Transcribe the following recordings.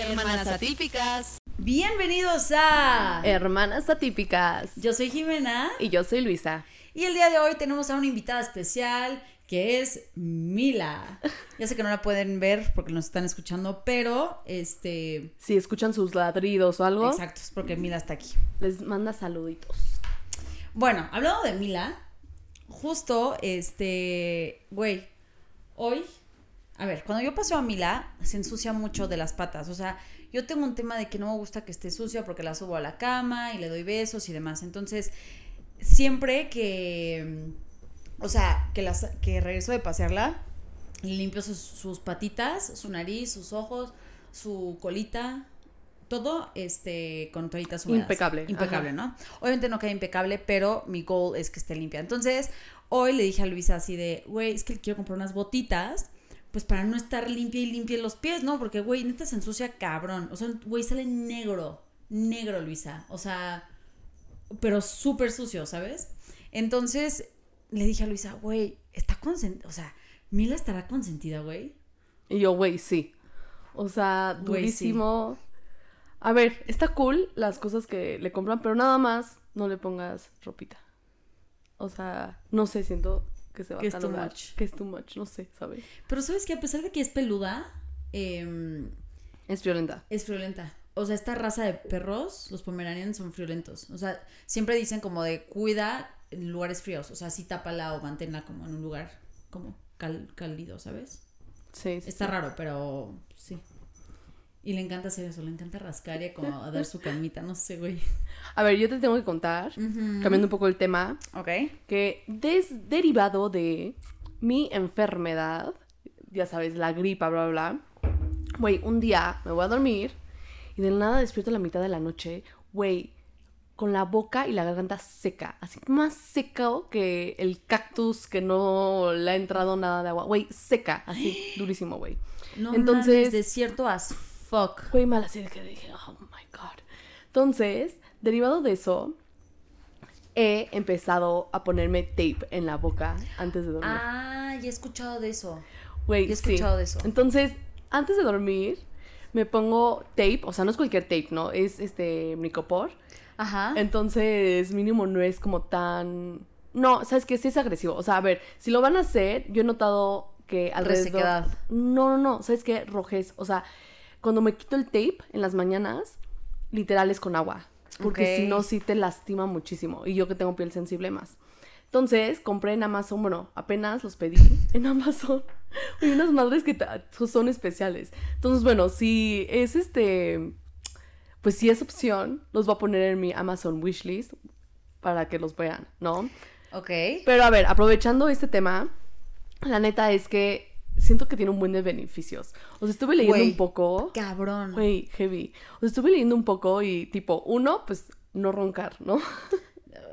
Hermanas atípicas. Bienvenidos a Hermanas atípicas. Yo soy Jimena Y yo soy Luisa. y el día de hoy tenemos a una invitada especial que es Mila. Ya sé que no la pueden ver porque nos están escuchando, pero este Si escuchan sus ladridos o algo, exacto, es porque Mila está aquí. les manda saluditos. Bueno, hablando de Mila, justo este, güey, hoy, a ver, cuando yo paso a Mila, se ensucia mucho de las patas. O sea, yo tengo un tema de que no me gusta que esté sucia porque la subo a la cama y le doy besos y demás. Entonces, siempre que, o sea, que, las, que regreso de pasearla, limpio sus, sus patitas, su nariz, sus ojos, su colita, todo este con toallitas húmedas. Impecable, Impecable, ajá. ¿no? Obviamente no queda impecable, pero mi goal es que esté limpia. Entonces, hoy le dije a Luisa así de, güey, es que quiero comprar unas botitas, pues para no estar limpia y limpia los pies, ¿no? Porque, güey, neta se ensucia cabrón. O sea, güey, sale negro, negro, Luisa. O sea, pero súper sucio, ¿sabes? Entonces, le dije a Luisa, güey, está consentida, o sea, Mila estará consentida, güey. Y yo, güey, sí. O sea, Güey, durísimo. A ver, está cool las cosas que le compran, pero nada más no le pongas ropita. O sea, no sé, siento que se va Que a es too much. Que es too much, no sé, ¿sabes? Pero sabes que a pesar de que es peluda, em, Es violenta. es friolenta. O sea, esta raza de perros, los pomeranians, son friolentos. O sea, siempre dicen como de cuida en lugares fríos. O sea, sí tápala o manténla como en un lugar como cal- cálido, ¿sabes? Sí, sí. Está sí. raro, pero sí. Y le encanta hacer eso, le encanta rascar y como a dar su camita, no sé, güey. A ver, yo te tengo que contar, cambiando un poco el tema, Ok. que des derivado de mi enfermedad, ya sabes, la gripa, bla, bla, bla, güey, un día me voy a dormir y de nada despierto a la mitad de la noche, güey, con la boca y la garganta seca, así más seca que el cactus que no le ha entrado nada de agua, güey, seca, así, durísimo, güey. No Entonces- mames, desierto as fuck. Güey, mal así de que dije, oh my god. Entonces, derivado de eso, he empezado a ponerme tape en la boca antes de dormir. Ah, ya he escuchado de eso. Güey, he sí. escuchado de eso. Entonces, antes de dormir, me pongo tape, o sea, no es cualquier tape, ¿no? Es este micopor. Ajá. Entonces, mínimo no es como tan. No, ¿sabes qué? Sí es agresivo. O sea, a ver, si lo van a hacer, yo he notado que alrededor. Resequedad. No, no, no. ¿Sabes qué? Rojez. O sea, cuando me quito el tape en las mañanas, literal es con agua. Porque si no, sí te lastima muchísimo. Y yo que tengo piel sensible más. Entonces, compré en Amazon, bueno, apenas los pedí en Amazon. Hay unas madres que ta- son especiales. Entonces, bueno, si es este, pues si es opción, los voy a poner en mi Amazon wishlist para que los vean, ¿no? Ok. Pero a ver, aprovechando este tema, la neta es que siento que tiene un buen de beneficios. O sea, estuve leyendo un poco. Cabrón. Güey, heavy. O sea, estuve leyendo un poco y tipo, uno, pues no roncar, ¿no?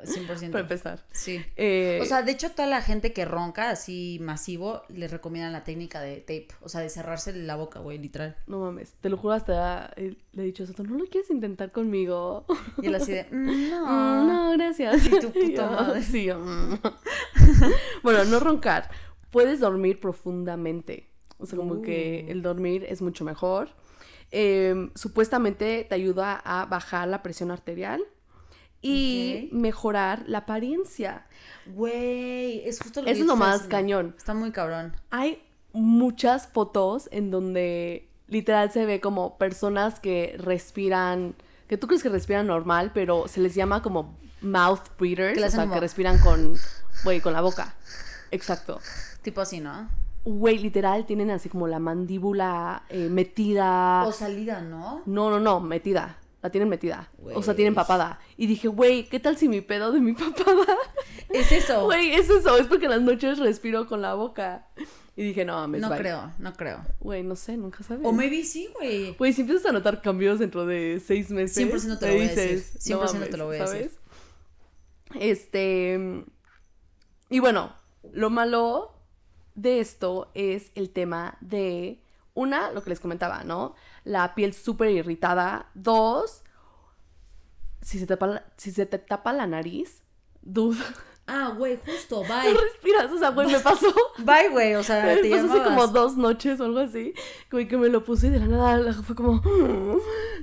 100%. Para empezar. Sí. Eh, O sea, de hecho, toda la gente que ronca así masivo les recomiendan la técnica de tape. O sea, de cerrarse la boca, güey, literal. no mames, te lo juro, hasta eh, le he dicho a Soto, ¿no lo quieres intentar conmigo? Y él así de, "Mm, no. Mm, no, gracias. Y tu puta Yo, madre. Sí, yo, mm. bueno, no roncar. Puedes dormir profundamente. O sea, como que Uh. el dormir es mucho mejor. Eh, supuestamente te ayuda a bajar la presión arterial y mejorar la apariencia. Güey, es justo lo que es lo más cañón. Está muy cabrón. Hay muchas fotos en donde literal se ve como personas que respiran, que tú crees que respiran normal, pero se les llama como mouth breathers, o sea, como- que respiran con, güey, con la boca. Exacto. Tipo así, ¿no? Güey, literal tienen así como la mandíbula eh, metida. O salida, ¿no? No, no, no, metida. La tienen metida. O sea, tienen papada. Y dije, güey, ¿qué tal si mi pedo de mi papada? Es eso. Güey, es eso, es porque en las noches respiro con la boca. Y dije, no, me no creo, no creo. Güey, no sé, nunca sabes. O maybe sí, güey. Güey, si empiezas a notar cambios dentro de seis meses. 100% te lo voy a decir. dices, 100% te lo voy a decir. Este. Y bueno, lo malo de esto es el tema de. Una, lo que les comentaba, ¿no? La piel súper irritada. Dos, si se, tapa si se te tapa la nariz, dude, Ah, güey, justo, No bye. respiras, o sea, güey, me pasó. Bye, güey, o sea, Me te pasó hace llamabas. como dos noches o algo así. Güey, que me lo puse y de la nada fue como.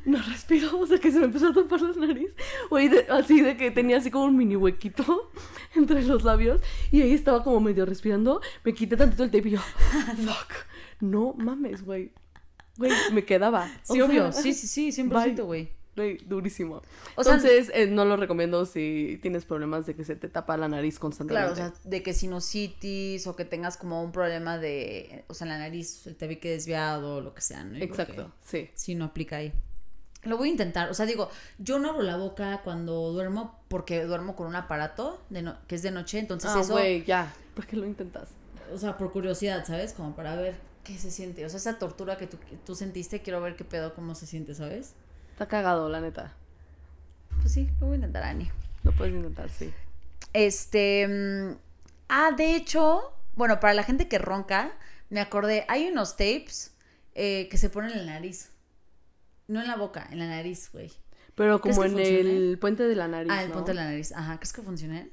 No respiro. O sea, que se me empezó a tapar la nariz. Güey, de- así de que tenía así como un mini huequito entre los labios. Y ahí estaba como medio respirando. Me quité tantito el tape y yo. Fuck. No mames, güey. Güey, me quedaba. Sí, O obvio, sea, sí, sí, sí, 100%, bye. güey. Güey, durísimo. O sea- Entonces, eh, no lo recomiendo si tienes problemas de que se te tapa la nariz constantemente. Claro, o sea, de que sinusitis o que tengas como un problema de, o sea, la nariz, el tabique desviado o lo que sea, ¿no? Yo Exacto, sí. Sí, no aplica ahí. Lo voy a intentar, o sea, digo, yo no abro la boca cuando duermo porque duermo con un aparato de no- que es de noche, entonces Ah, eso, güey, ya. ¿Por qué lo intentas? o sea, por curiosidad, ¿sabes? Como para ver qué se siente, o sea, esa tortura que tú, que tú sentiste, quiero ver qué pedo, cómo se siente, ¿sabes? Está cagado, la neta. Pues sí, lo voy a intentar, Ani. Lo puedes intentar, sí. Este. mm, Ah, de hecho, bueno, para la gente que ronca, me acordé, hay unos tapes eh, que se ponen en la nariz. No en la boca, en la nariz, güey. Pero ¿Crees como en funcione? el puente de la nariz, Ah, el ¿no? punto de la nariz. Ajá, ¿crees que funcione?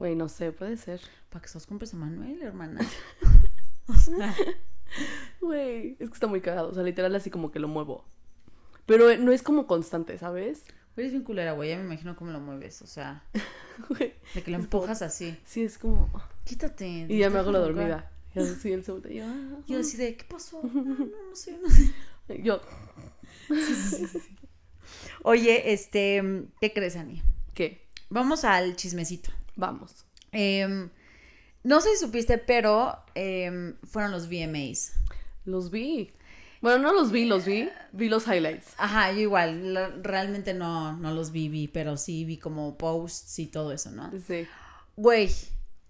Güey, no sé, puede ser. Para que sos compres a Manuel, hermana. o sea, Güey, es que está muy cagado. O sea, literal así como que lo muevo. Pero eh, no es como constante, ¿sabes? eres bien culera, güey. Ya me imagino cómo lo mueves. O sea, Güey, de que lo como- empujas así. sí, es como... Quítate. Y ya me hago la dormida. Y así el segundo. y Yo, ah, Yo así de, ¿qué pasó? No, no, no sé, no sé. ah. yo, Oye, este, ¿qué crees, Ani? ¿qué? Vamos al chismecito. Vamos. Em, no sé si supiste, pero em, fueron los VMAs. Los vi. Bueno, no los vi, los vi. Vi los highlights. Ajá, yo igual, realmente no, no los vi, vi, pero sí vi como posts y todo eso, ¿no? Sí. Güey,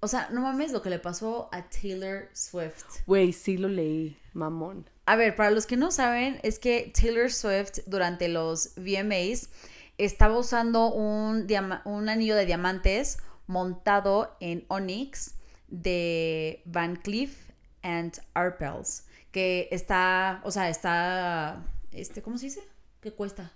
o sea, no mames lo que le pasó a Taylor Swift. Güey, sí lo leí. Mamón. A ver, para los que no saben, es que Taylor Swift durante los VMAs estaba usando un, un anillo de diamantes montado en Onyx de Van Cleef and Arpels, que está, o sea, está, este, ¿cómo se dice? ¿Qué cuesta?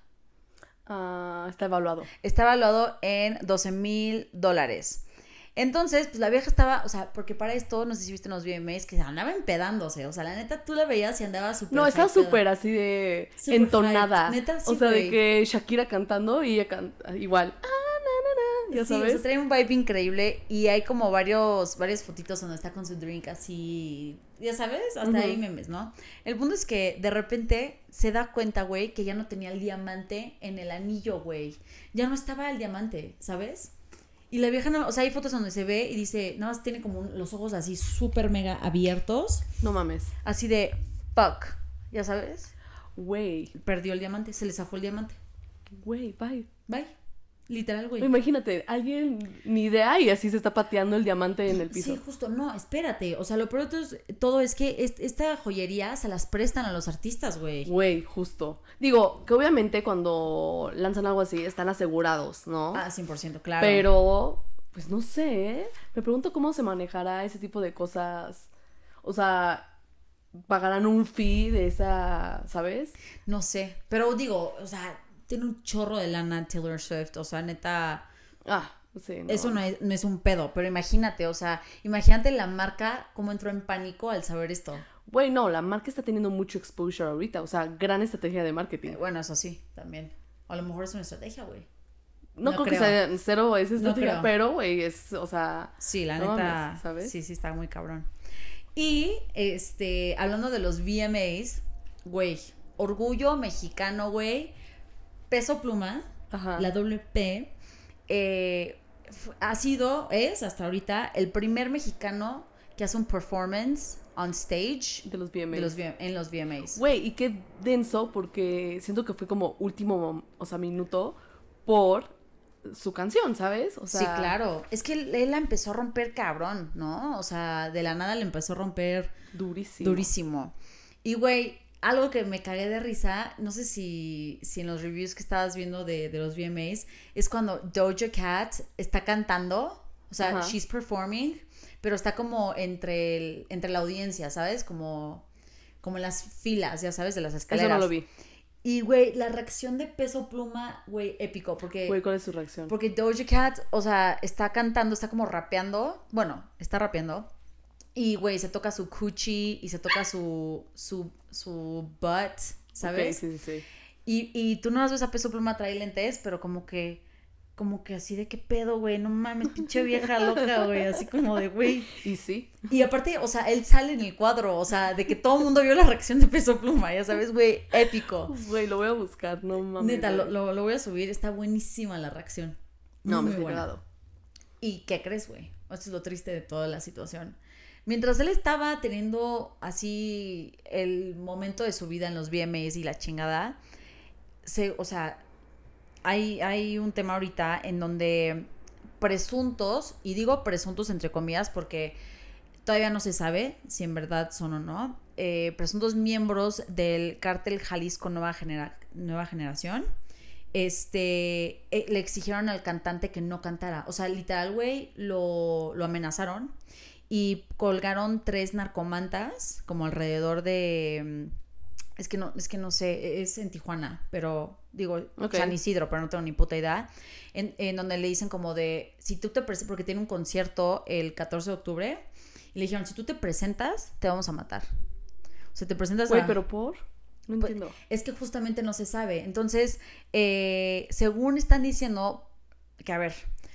Ah, está evaluado. Está evaluado en 12 mil dólares. Entonces, pues la vieja estaba, o sea, porque para esto, no sé si viste en los VMAs, que andaba empedándose, o sea, la neta, tú la veías y andaba súper No, está súper así de entonada. hyped. Neta, sí, o sea, de que Shakira cantando y ella canta igual. Ah, na, na, na, ya Sí, o sea, sabes. trae un vibe increíble y hay como varios, varias fotitos donde está con su drink así, ya sabes, hasta ahí memes, ¿no? El punto es que de repente se da cuenta, güey, que ya no tenía el diamante en el anillo, güey. Ya no estaba el diamante, ¿sabes? Y la vieja, no, o sea, hay fotos donde se ve y dice, nada más tiene como los ojos así súper mega abiertos, No mames. así de, fuck, ya sabes, Güey, perdió el diamante, se le zafó el diamante. güey, bye. Bye. Literal, güey. Imagínate, alguien ni idea y así se está pateando el diamante en el piso. Sí, justo, no, espérate. O sea, lo peor de todo es, todo es que est- esta joyería se las prestan a los artistas, güey. Güey, justo. Digo, que obviamente cuando lanzan algo así están asegurados, ¿no? Ah, 100%, claro. Pero, pues no sé, ¿eh? Me pregunto cómo se manejará ese tipo de cosas. O sea, pagarán un fee de esa, ¿sabes? No sé, pero digo, o sea, tiene un chorro de lana Taylor Swift. O sea, neta, Ah, sí, no. eso no es, no es un pedo. Pero imagínate, o sea, imagínate la marca cómo entró en pánico al saber esto. Güey, no, la marca está teniendo mucho exposure ahorita. O sea, gran estrategia de marketing. Eh, Bueno, eso sí, también. O a lo mejor es una estrategia, güey. No, no creo, que sea cero No estrategia, creo. pero, güey, es, o sea, Sí, la No neta. mames, ¿sabes? Sí, sí, está muy cabrón. Y, este, hablando de los VMAs, güey, orgullo mexicano, güey, peso pluma, ajá. la doble P, eh, ha sido, es hasta ahorita, el primer mexicano que hace un performance on stage de los VMAs. de los, V- en los VMAs. Güey, y qué denso porque siento que fue como último, o sea, minuto por su canción, ¿sabes? O sea, sí, claro. Es que él, él la empezó a romper cabrón, ¿no? O sea, de la nada le empezó a romper Durísimo. Durísimo. Y, güey, algo que me cagué de risa, no sé si, si en los reviews que estabas viendo de, de los VMAs, es cuando Doja Cat está cantando, o sea, Ajá. she's performing, pero está como entre, el- entre la audiencia, ¿sabes? Como, como en las filas, ya sabes, de las Eso escaleras. no lo vi. Y, güey, la reacción de Peso Pluma, güey, épico, porque... Güey, ¿cuál es su reacción? Porque Doja Cat, o sea, está cantando, está como rapeando. Bueno, está rapeando. Y, güey, se toca su coochie y se toca su, su, su butt, ¿sabes? Sí, sí, sí. Y, y tú no ves a Peso Pluma traer lentes, pero como que, como que así de qué pedo, güey, no mames, pinche vieja loca, güey, así como de, güey. Y sí. Y aparte, o sea, él sale en el cuadro, o sea, de que todo el mundo vio la reacción de Peso Pluma, ya sabes, güey, épico. Güey, lo voy a buscar, no mames. Neta, lo, lo, lo voy a subir, está buenísima la reacción. No, Muy me cagado. ¿Y qué crees, güey? Esto es lo triste de toda la situación. Mientras él estaba teniendo así el momento de su vida en los VMAs y la chingada, se, o sea, hay, hay un tema ahorita en donde presuntos, y digo presuntos entre comillas porque todavía no se sabe si en verdad son o no, eh, presuntos miembros del cártel Jalisco Nueva, Genera- Nueva Generación, este, eh, le exigieron al cantante que no cantara. O sea, literal, güey, lo, lo amenazaron y colgaron tres narcomantas como alrededor de... mm, Es que no, es que no sé, es en Tijuana, pero digo, Ok. San Isidro, pero no tengo ni puta idea. En, en donde le dicen como de, si tú te presentas, porque tiene un concierto el 14 de octubre, y le dijeron, si tú te presentas, te vamos a matar. O sea, te presentas Güey, a... pero por. No Pues, entiendo. Es que justamente no se sabe. Entonces, eh, según están diciendo, que a ver,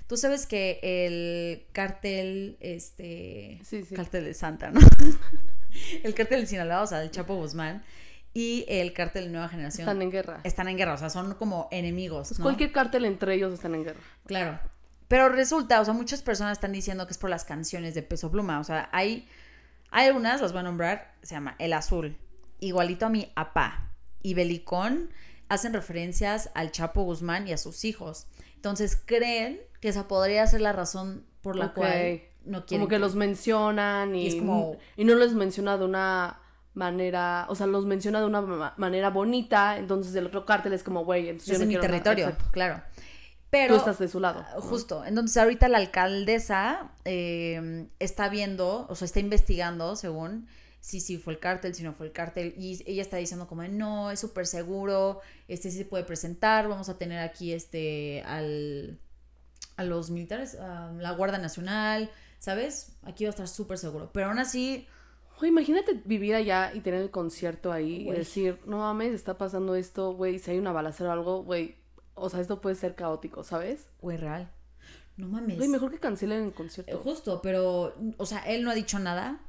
tú sabes que el cártel, este, Sí, sí. cártel de Santa, ¿no? el cártel de Sinaloa, o sea, el Chapo Guzmán, y el cártel de Nueva Generación Están en guerra. están en guerra, o sea, son como enemigos, Pues ¿no? Cualquier cártel entre ellos están en guerra. Claro. Pero resulta, o sea, muchas personas están diciendo que es por las canciones de Peso Pluma. O sea, hay, hay algunas, las voy a nombrar, se llama El Azul, igualito a mi apá. Y Belicón hacen referencias al Chapo Guzmán y a sus hijos. Entonces creen que esa podría ser la razón por la cual no quieren. Como que los mencionan y, Y es como- y no los menciona de una manera, o sea, los menciona de una ma- manera bonita, entonces el otro cártel es como, güey, entonces yo es no en mi territorio, claro. Tú Pero estás de su lado. ¿no? Justo. Entonces, ahorita la alcaldesa eh, está viendo, o sea, está investigando, según, si sí fue el cártel, si no fue el cártel. Y ella está diciendo como, no, es súper seguro, este sí se puede presentar, vamos a tener aquí este al, a los militares, a la Guardia Nacional, ¿sabes? Aquí va a estar súper seguro. Pero aún así, Güey, imagínate vivir allá y tener el concierto ahí y decir, no mames, está pasando esto, güey, si hay una balacera o algo, güey, o sea, esto puede ser caótico, ¿sabes? güey, real. No mames. Güey, mejor que cancelen el Eh, concierto. Justo, pero, o sea, él no ha dicho nada.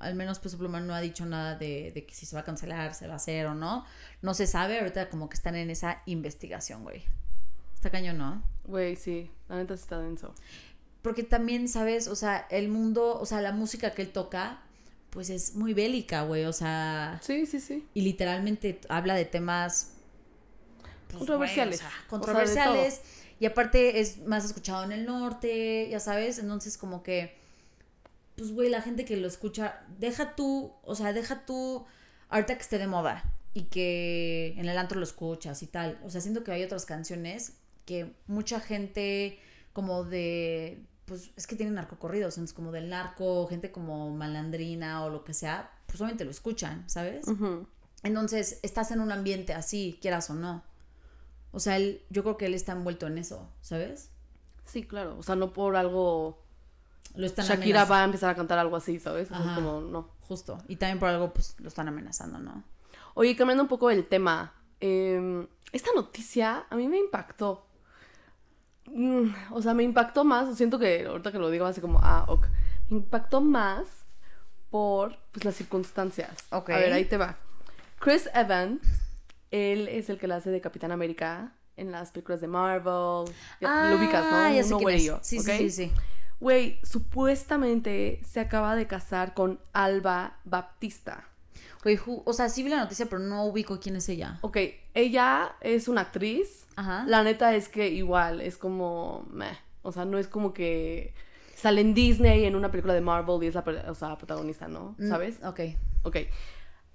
Al menos Peso Pluma no ha dicho nada de, de que si se va a cancelar, se va a hacer o no. No se sabe, ahorita como que están en esa investigación, güey. Está cañón, ¿no? Güey, sí, la neta está denso. Porque también, ¿sabes? O sea, el mundo, o sea, la música que él toca, pues es muy bélica, güey. O sea, Sí, sí, sí. y literalmente habla de temas pues, Controversiales. güey, o sea, O sea, de controversiales. y aparte es más escuchado en el norte, ya sabes. Entonces, como que, pues, güey, la gente que lo escucha, deja tú, o sea, deja tú, ahorita que esté de moda y que en el antro lo escuchas y tal. O sea, siento que hay otras canciones que mucha gente como de pues es que tienen narcocorridos, entonces como del narco, gente como malandrina o lo que sea, pues obviamente lo escuchan, ¿sabes? Entonces, estás en un ambiente así, quieras o no. O sea, él, yo creo que él está envuelto en eso, ¿sabes? Sí, claro. O sea, no por algo. Lo están Shakira va a empezar a cantar algo así, ¿sabes? Ajá. como, no. Justo. Y también por algo, pues, lo están amenazando, ¿no? Oye, cambiando un poco el tema. eh, esta noticia a mí me impactó. Mm, o sea, me impactó más. Siento que ahorita que lo digo, así como, ah, ok. Me impactó más por pues, las circunstancias. Ok. A ver, ahí te va. Chris Evans, él es el que la hace de Capitán América en las películas de Marvel. Ya, lo ubicas, ¿no? Ah, ya sé Uno güerillo, Sí, sí, sí, sí. Güey, supuestamente se acaba de casar con Alba Baptista. Güey, o sea, sí vi la noticia, pero no ubico quién es ella. Ok, ella es una actriz. Ajá. La neta es que igual, es como... meh. O sea, no es como que sale en Disney en una película de Marvel y es la per- o sea, protagonista, ¿no? Mm, ¿Sabes? Ok. Ok.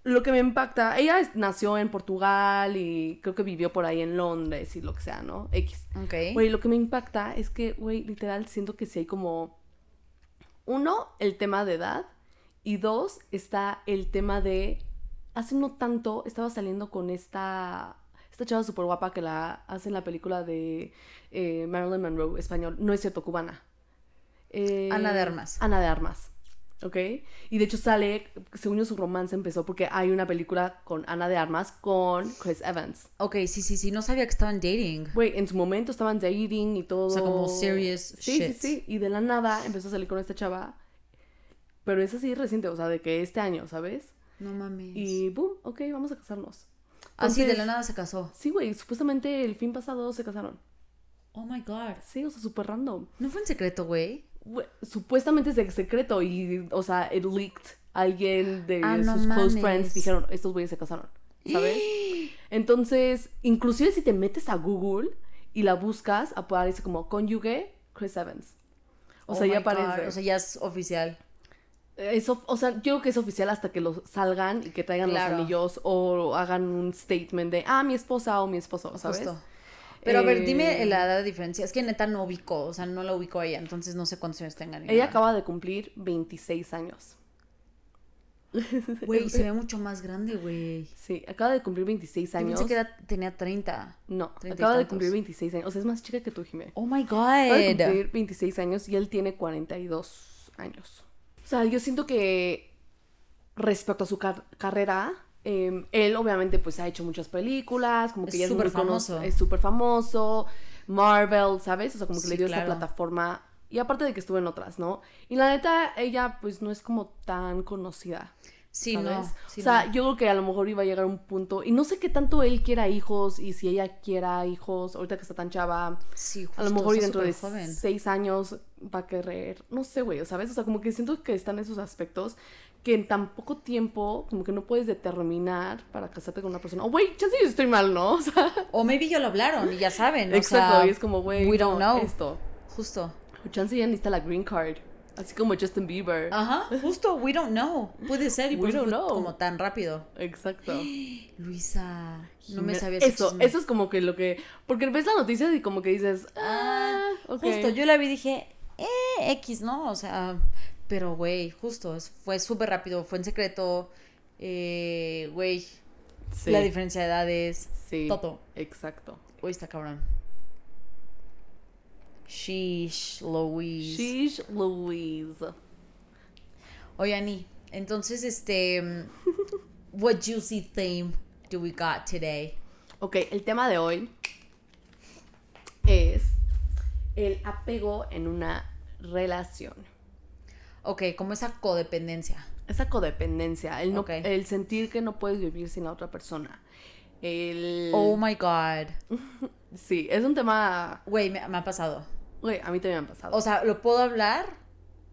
Lo que me impacta, ella es- nació en Portugal y creo que vivió por ahí en Londres y lo que sea, ¿no? X. Ok. Güey, lo que me impacta es que, güey, literal, siento que sí hay como. Uno, el tema de edad. Y dos, está el tema de. Hace no tanto estaba saliendo con esta esta chava súper guapa que la hace en la película de eh, Marilyn Monroe, español, no es cierto, cubana. Eh, Ana de Armas. Ana de Armas. ¿Ok? Y de hecho sale, según yo su romance empezó porque hay una película con Ana de Armas con Chris Evans. Ok, sí, sí, sí, no sabía que estaban dating. Güey, en su momento estaban dating y todo. O sea, como serious Sí, shit. sí, sí. Y de la nada empezó a salir con esta chava. Pero es así reciente, o sea, de que este año, ¿sabes? No mames. Y boom, ok, vamos a casarnos. Así de Entonces- la nada se casó. Sí, güey, supuestamente el fin pasado se casaron. Oh my god. Sí, o sea, súper random. No fue en secreto, güey. Supuestamente es de secreto y, o sea, it leaked. Alguien de Ah, no sus close friends dijeron, estos güeyes se casaron, ¿sabes? Entonces, inclusive si te metes a Google y la buscas, aparece como cónyuge Chris Evans. O Oh sea, ya God. aparece. O sea, ya es oficial. Eso, o sea, yo creo que es oficial hasta que los salgan y que traigan Claro. los anillos o hagan un statement de, ah, mi esposa o mi esposo, ¿sabes? Justo. Pero a ver, Eh, dime la edad de diferencia. Es que neta no ubico, o sea, no la ubico a ella, entonces no sé cuántos años tengan. Ella nada. acaba de cumplir 26 años. Güey, se ve mucho más grande, güey. Sí, acaba de cumplir 26 Yo años. pensé que era- tenía 30. No, acaba de cumplir 26 años. O sea, es más chica que tú, Jimé. Oh my Acaba de god. cumplir 26 años y él tiene 42 años. O sea, yo siento que respecto a su car- carrera, eh, él obviamente pues ha hecho muchas películas, como que Es ya es súper famoso. Es súper famoso. Marvel, ¿sabes? O sea, como que Sí, le dio claro. esta plataforma. Y aparte de que estuvo en otras, ¿no? Y la neta, ella pues no es como tan conocida. Sí, ¿sabes? no. sí, o sea, no. yo creo que a lo mejor iba a llegar a un punto, y no sé qué tanto él quiera hijos, y si ella quiera hijos, ahorita que está tan chava, Sí, a lo justo, mejor y dentro de joven. seis años va a querer, no sé, güey, ¿sabes? O sea, como que siento que están esos aspectos que en tan poco tiempo, como que no puedes determinar para casarte con una persona. O, güey, chance yo estoy mal, ¿no? O sea, O maybe ya lo hablaron y ya saben. o exacto, sea, y es como, güey, We don't no, know. esto. Justo. O chance ya necesita la green card, así como Justin Bieber. Ajá, justo, we don't know. Puede ser y We por don't know. como tan rápido. Exacto. Luisa, no me sabía Eso, chisme. eso es como que lo que. Porque ves la noticia y como que dices. Ah, ok. Justo, yo la vi y dije, eh, X, ¿no? O sea, pero güey, justo, fue súper rápido, fue en secreto, eh, güey, Sí, la diferencia de edades, Sí. todo. Exacto. Uy, está cabrón. Sheesh, Louise. Sheesh Louise. Oye, Ani, entonces, este, what juicy theme do we got today? Ok, el tema de hoy es el apego en una relación. Ok, como esa codependencia. Esa codependencia, el, no, el sentir que no puedes vivir sin la otra persona. El... Oh my god. Sí, es un tema... Güey, me, me ha pasado. Güey, a mí también me ha pasado. O sea, lo puedo hablar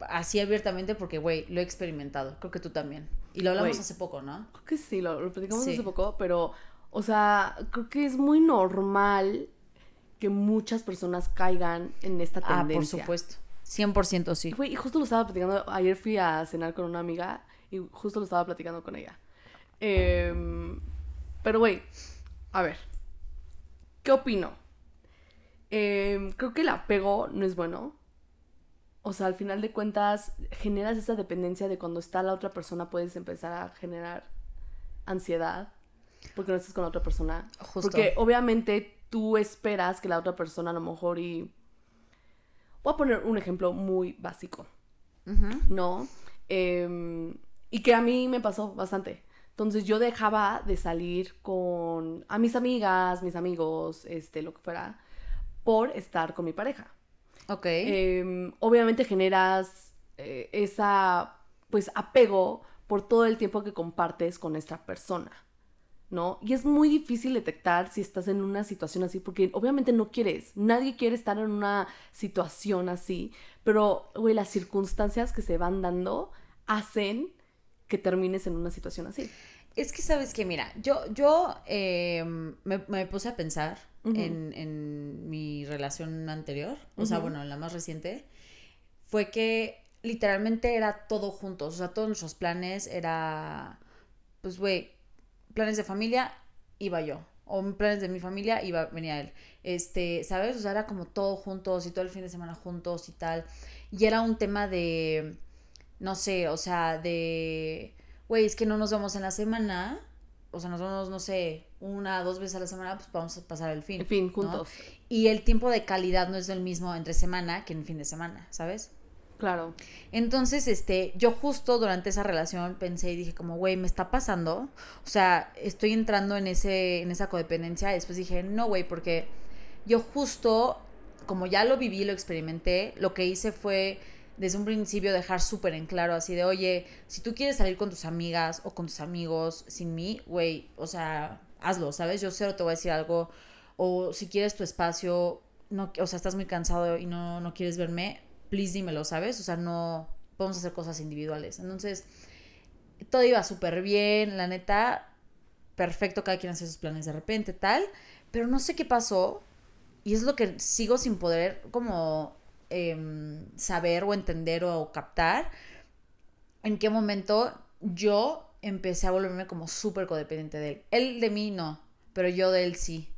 así abiertamente porque, güey, lo he experimentado. Creo que tú también. Y lo hablamos hace poco, ¿no? Creo que sí, lo, lo platicamos Sí. hace poco, pero, o sea, creo que es muy normal que muchas personas caigan en esta Ah, tendencia. por supuesto. 100% sí. Güey, y justo lo estaba platicando, ayer fui a cenar con una amiga y justo lo estaba platicando con ella. Em, pero, güey, a ver, ¿qué opino? Em, creo que el apego no es bueno. O sea, al final de cuentas, generas esa dependencia de cuando está la otra persona, puedes empezar a generar ansiedad porque no estás con la otra persona. Justo. Porque obviamente tú esperas que la otra persona a lo mejor y... Voy a poner un ejemplo muy básico. ¿no? Em, y que a mí me pasó bastante. Entonces yo dejaba de salir con a mis amigas, mis amigos, este, lo que fuera, por estar con mi pareja. Ok. Em, obviamente generas eh, esa, pues, apego por todo el tiempo que compartes con esta persona, ¿no? Y es muy difícil detectar si estás en una situación así, porque obviamente no quieres, nadie quiere estar en una situación así, pero, güey, las circunstancias que se van dando hacen que termines en una situación así. Es que sabes que, mira, yo, yo eh, me, me puse a pensar en, en mi relación anterior, o sea, bueno, la más reciente, fue que literalmente era todo juntos, o sea, todos nuestros planes era, pues, güey, planes de familia, iba yo, o planes de mi familia, iba, venía él, este, ¿sabes? O sea, era como todo juntos y todo el fin de semana juntos y tal, y era un tema de, no sé, o sea, de, güey, es que no nos vemos en la semana, o sea, nos vemos, no sé, una, dos veces a la semana, pues vamos a pasar el fin. En fin, ¿no? juntos. Y el tiempo de calidad no es el mismo entre semana que en fin de semana, ¿sabes? Claro. Entonces, este, yo justo durante esa relación pensé y dije como, güey, me está pasando. O sea, estoy entrando en ese, en esa codependencia. Y después dije, no, güey, porque yo justo, como ya lo viví, lo experimenté, lo que hice fue desde un principio dejar súper en claro así de, oye, si tú quieres salir con tus amigas o con tus amigos sin mí, güey, o sea, hazlo, ¿sabes? Yo cero te voy a decir algo. O si quieres tu espacio, no, o sea, estás muy cansado y no, no quieres verme, please dímelo, ¿sabes? O sea, no podemos hacer cosas individuales. Entonces, todo iba súper bien, la neta, perfecto, cada quien hace sus planes de repente, tal, pero no sé qué pasó y es lo que sigo sin poder como em, saber o entender o captar en qué momento yo empecé a volverme como súper codependiente de él. Él de mí no, pero yo de él sí.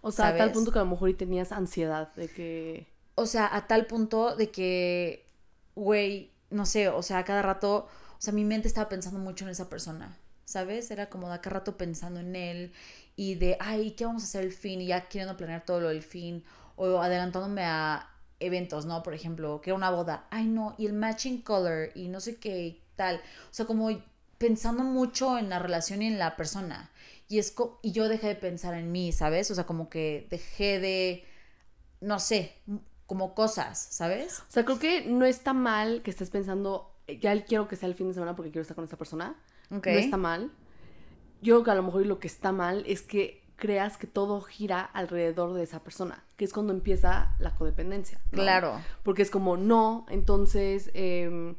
O sea, a tal punto que a lo mejor y tenías ansiedad de que... O sea, a tal punto de que, güey, no sé, o sea, a cada rato, o sea, mi mente estaba pensando mucho en esa persona, ¿sabes? Era como de a cada rato pensando en él y de, ay, ¿qué vamos a hacer el fin? Y ya queriendo planear todo lo del fin, o adelantándome a eventos, ¿no? Por ejemplo, que era una boda, ay, no, y el matching color, y no sé qué, y tal. O sea, como pensando mucho en la relación y en la persona. Y, es co- y yo dejé de pensar en mí, ¿sabes? O sea, como que dejé de, no sé, como cosas, ¿sabes? O sea, creo que no está mal que estés pensando, "Eh, ya quiero que sea el fin de semana porque quiero estar con esta persona. Ok. No está mal. Yo creo que a lo mejor lo que está mal es que creas que todo gira alrededor de esa persona, que es cuando empieza la codependencia. ¿no? Claro. Porque es como, no, entonces, em,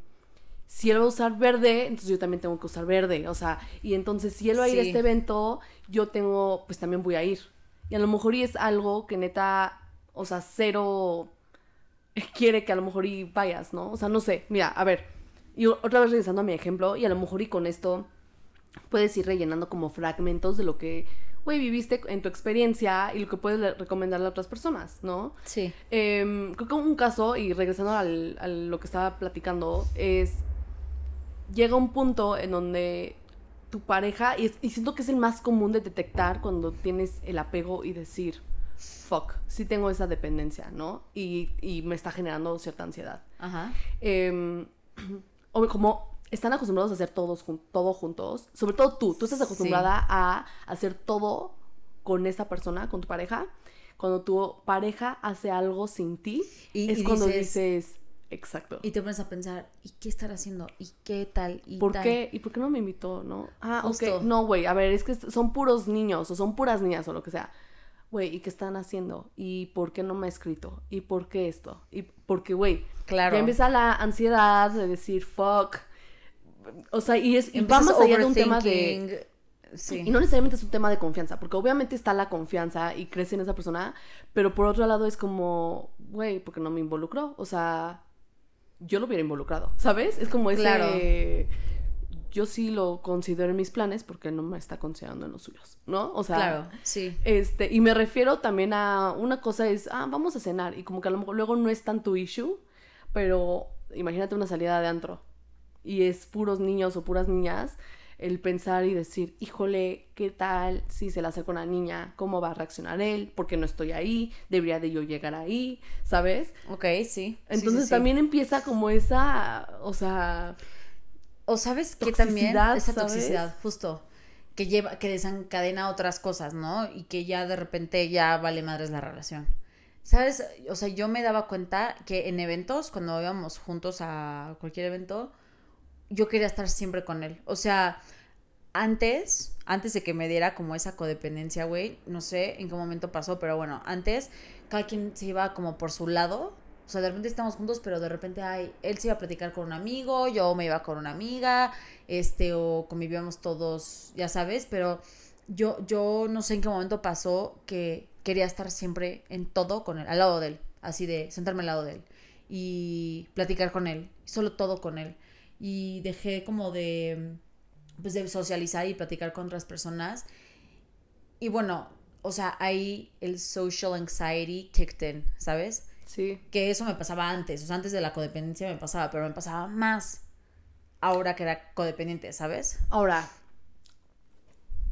si él va a usar verde, entonces yo también tengo que usar verde. O sea, y entonces si él va a ir a este evento, yo tengo, pues también voy a ir. Y a lo mejor y es algo que neta, o sea, cero quiere que a lo mejor y vayas, ¿no? O sea, no sé, mira, a ver, y otra vez regresando a mi ejemplo, y a lo mejor y con esto puedes ir rellenando como fragmentos de lo que, güey, viviste en tu experiencia y lo que puedes le- recomendarle a otras personas, ¿no? Sí. Em, creo que un caso, y regresando al, a lo que estaba platicando, es. Llega un punto en donde tu pareja, y, es- y siento que es el más común de detectar cuando tienes el apego y decir, fuck, sí tengo esa dependencia, ¿no? Y, y me está generando cierta ansiedad. Ajá. Em, o como están acostumbrados a hacer todos jun- todo juntos, sobre todo tú, tú estás Sí. acostumbrada a hacer todo con esa persona, con tu pareja. Cuando tu pareja hace algo sin ti, Y- es y cuando dices- dices, exacto. Y te pones a pensar, ¿y qué estará haciendo? ¿Y qué tal? ¿Y ¿Por tal? qué? ¿Y por qué no me invitó? ¿No? Ah, Justo. ok. No, güey, a ver, es que son puros niños o son puras niñas o lo que sea. Güey, ¿y qué están haciendo? ¿Y por qué no me ha escrito? ¿Y por qué esto? ¿Y porque, güey, Claro. Ya empieza la ansiedad de decir fuck. O sea, y, es, y va más allá de un tema de. Sí. Y no necesariamente es un tema de confianza, porque obviamente está la confianza y crece en esa persona, pero por otro lado es como, güey, porque no me involucró. O sea, yo lo hubiera involucrado, ¿sabes? Es como ese. Claro. Yo sí lo considero en mis planes porque no me está considerando en los suyos, ¿no? O sea, claro, sí. este, y me refiero también a una cosa es, ah, vamos a cenar, y como que a lo mejor luego no es tan tu issue, pero imagínate una salida de antro y es puros niños o puras niñas, el pensar y decir, híjole, ¿qué tal si se la acerca una niña? ¿Cómo va a reaccionar él? ¿Por qué no estoy ahí? ¿Debería de yo llegar ahí? ¿Sabes? Ok, sí. Entonces sí, sí. también empieza como esa, o sea, O sabes que también Toxicidad, esa ¿sabes? toxicidad, justo, que lleva, que desencadena otras cosas, ¿no? Y que ya de repente ya vale madres la relación. ¿Sabes? O sea, yo me daba cuenta que en eventos, cuando íbamos juntos a cualquier evento, yo quería estar siempre con él. O sea, antes, antes de que me diera como esa codependencia, güey, no sé en qué momento pasó, pero bueno, antes cada quien se iba como por su lado. O sea, de repente estamos juntos, pero de repente ay, él se iba a platicar con un amigo, yo me iba con una amiga, este, o convivíamos todos, ya sabes, pero yo, yo no sé en qué momento pasó que quería estar siempre en todo con él, al lado de él, así de sentarme al lado de él y platicar con él, solo todo con él. Y dejé como de, pues de socializar y platicar con otras personas. Y bueno, o sea, ahí el social anxiety kicked in, ¿sabes? sí. Que eso me pasaba antes, o sea, antes de la codependencia me pasaba, pero me pasaba más ahora que era codependiente, ¿sabes? Ahora,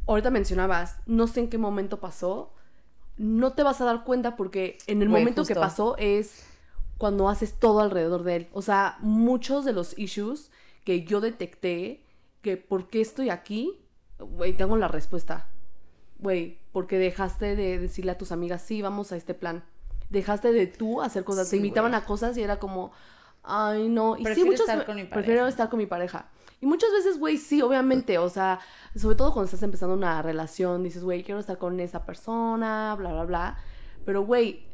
ahorita mencionabas, no sé en qué momento pasó, no te vas a dar cuenta porque en el momento que pasó es cuando haces todo alrededor de él. O sea, muchos de los issues que yo detecté, que por qué estoy aquí, güey, tengo la respuesta. Güey, porque dejaste de decirle a tus amigas, sí, vamos a este plan. Dejaste de tú hacer cosas, Sí, te invitaban güey. a cosas y era como, ay, no. Y sí, Prefiero muchas estar con mi Prefiero pareja. estar con mi pareja. Y muchas veces, güey, sí, obviamente, o sea, sobre todo cuando estás empezando una relación, dices, güey, quiero estar con esa persona, bla, bla, bla. Pero, güey,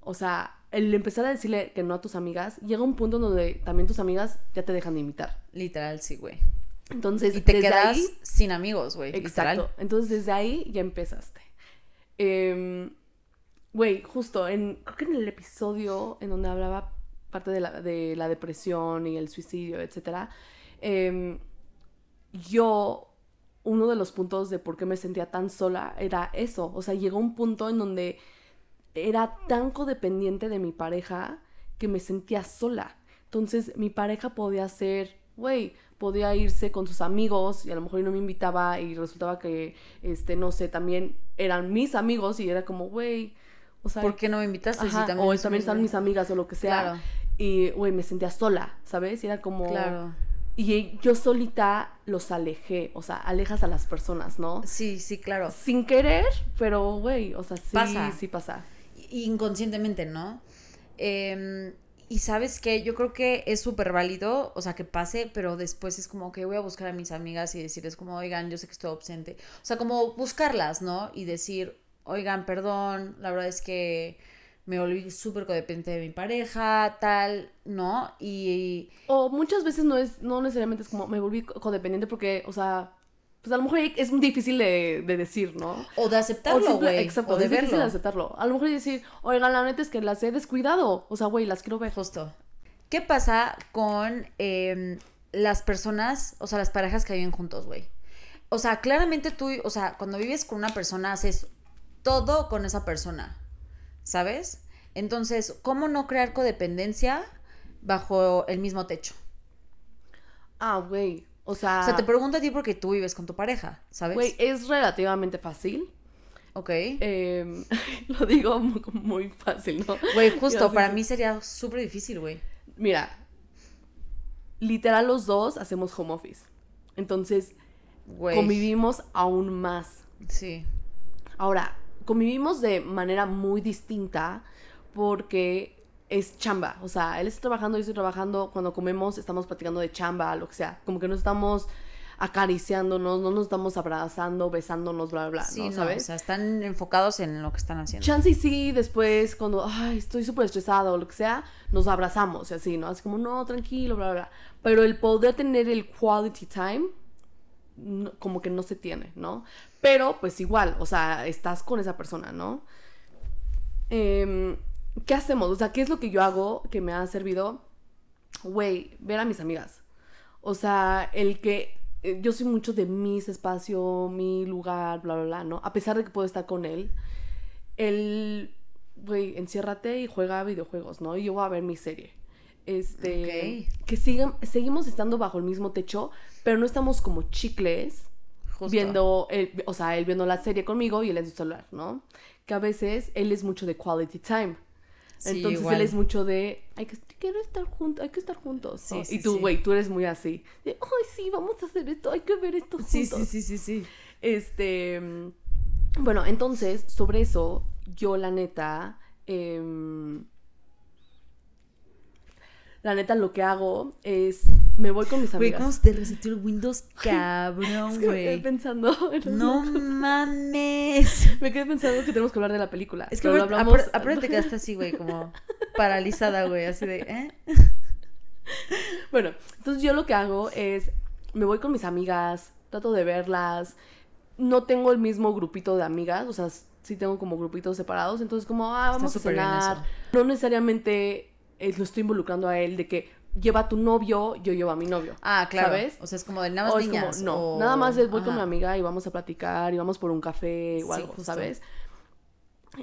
o sea, el empezar a decirle que no a tus amigas, llega un punto donde también tus amigas ya te dejan de invitar. Literal, sí, güey. Entonces, Y te desde quedas ahí- sin amigos, güey. Exacto. Literal. Entonces, desde ahí ya empezaste. Em, Güey, justo en, creo que en el episodio en donde hablaba parte de la, de la depresión y el suicidio, etcétera, em, yo, uno de los puntos de por qué me sentía tan sola era eso. O sea, llegó un punto en donde era tan codependiente de mi pareja que me sentía sola. Entonces, mi pareja podía ser, güey, podía irse con sus amigos y a lo mejor no me invitaba y resultaba que, este, no sé, también eran mis amigos y era como, güey, o sea, ¿Por qué no me invitaste? ajá, si también o también están mis amigas o lo que sea. Claro. Y, güey, me sentía sola, ¿sabes? Y era como... Claro. Y yo solita los alejé, o sea, alejas a las personas, ¿no? Sí, sí, claro. Sin querer, pero, güey, o sea, sí, Pasa. sí pasa. Inconscientemente, ¿no? Eh, y sabes que yo creo que es súper válido, o sea, que pase, pero después es como que voy a buscar a mis amigas y decirles como, oigan, yo sé que estoy ausente. O sea, como buscarlas, ¿no? Y decir, oigan, perdón, la verdad es que me volví súper codependiente de mi pareja, tal, ¿no? Y, O muchas veces no es, no necesariamente es como me volví co- codependiente porque, o sea, pues a lo mejor es difícil de, de decir, ¿no? o de aceptarlo, güey. exacto, O de es difícil verlo. aceptarlo. A lo mejor decir, oigan, la neta es que las he descuidado. O sea, güey, las quiero ver. Justo. ¿Qué pasa con em, las personas, o sea, las parejas que viven juntos, güey? O sea, claramente tú, o sea, cuando vives con una persona haces todo con esa persona, ¿sabes? Entonces, ¿cómo no crear codependencia bajo el mismo techo? Ah, güey. O sea, O sea, te pregunto a ti porque tú vives con tu pareja, ¿sabes? güey, es relativamente fácil. Ok. Em, lo digo muy, muy fácil, ¿no? Güey, justo, para mí sería súper difícil, güey. Mira, literal los dos hacemos home office. Entonces, Güey. convivimos aún más. Sí. Ahora, convivimos de manera muy distinta porque es chamba. O sea, él está trabajando, yo estoy trabajando. Cuando comemos, estamos platicando de chamba, lo que sea. Como que no estamos acariciándonos, no nos estamos abrazando, besándonos, bla, bla, bla. Sí, ¿no? no, ¿Sabes? o sea, están enfocados en lo que están haciendo. Chance y sí, después, cuando, ay, estoy súper estresado o lo que sea, nos abrazamos y así, ¿no? Así como, no, tranquilo, bla, bla, bla. Pero el poder tener el quality time, no- como que no se tiene, ¿no? Pero, pues igual, o sea, estás con esa persona, ¿no? Em, ¿Qué hacemos? O sea, ¿qué es lo que yo hago que me ha servido? Güey, ver a mis amigas. O sea, el que eh, yo soy mucho de mis espacio, mi lugar, bla, bla, bla, ¿no? A pesar de que puedo estar con él, él, güey, enciérrate y juega videojuegos, ¿no? Y yo voy a ver mi serie. Este, Ok. que sigan, seguimos estando bajo el mismo techo, pero no estamos como chicles Justo. viendo, el- o sea, él viendo la serie conmigo y él en su celular, ¿no? Que a veces él es mucho de quality time. Sí, Entonces igual. él es mucho de, hay que, quiero estar juntos, hay que estar juntos. ¿no? Sí, sí, y tú, güey, tú eres muy así. De, ay, sí, vamos a hacer esto, hay que ver esto juntos. Sí, sí, sí, sí, sí. Este, mm, bueno, entonces, sobre eso, yo la neta, em, la neta lo que hago es, me voy con mis Güey, amigas. ¿cómo se te reseteó el Windows? Es Cabrón, que me quedé güey. pensando. en No mames. Me quedé pensando que tenemos que hablar de la película. Es que pero lo hablamos- aparte- te quedaste así, güey, como paralizada, güey, así de, ¿eh? Bueno, entonces yo lo que hago es, me voy con mis amigas, trato de verlas, no tengo el mismo grupito de amigas, o sea, sí tengo como grupitos separados, entonces como, ah, vamos a cenar. No necesariamente eh, lo estoy involucrando a él de que lleva a tu novio, yo llevo a mi novio. Ah, claro. ¿Sabes? O sea, es como de nada más O es como, niñas. no, o- nada más es voy con Ajá. mi amiga y vamos a platicar y vamos por un café o Sí, algo, justo. ¿sabes?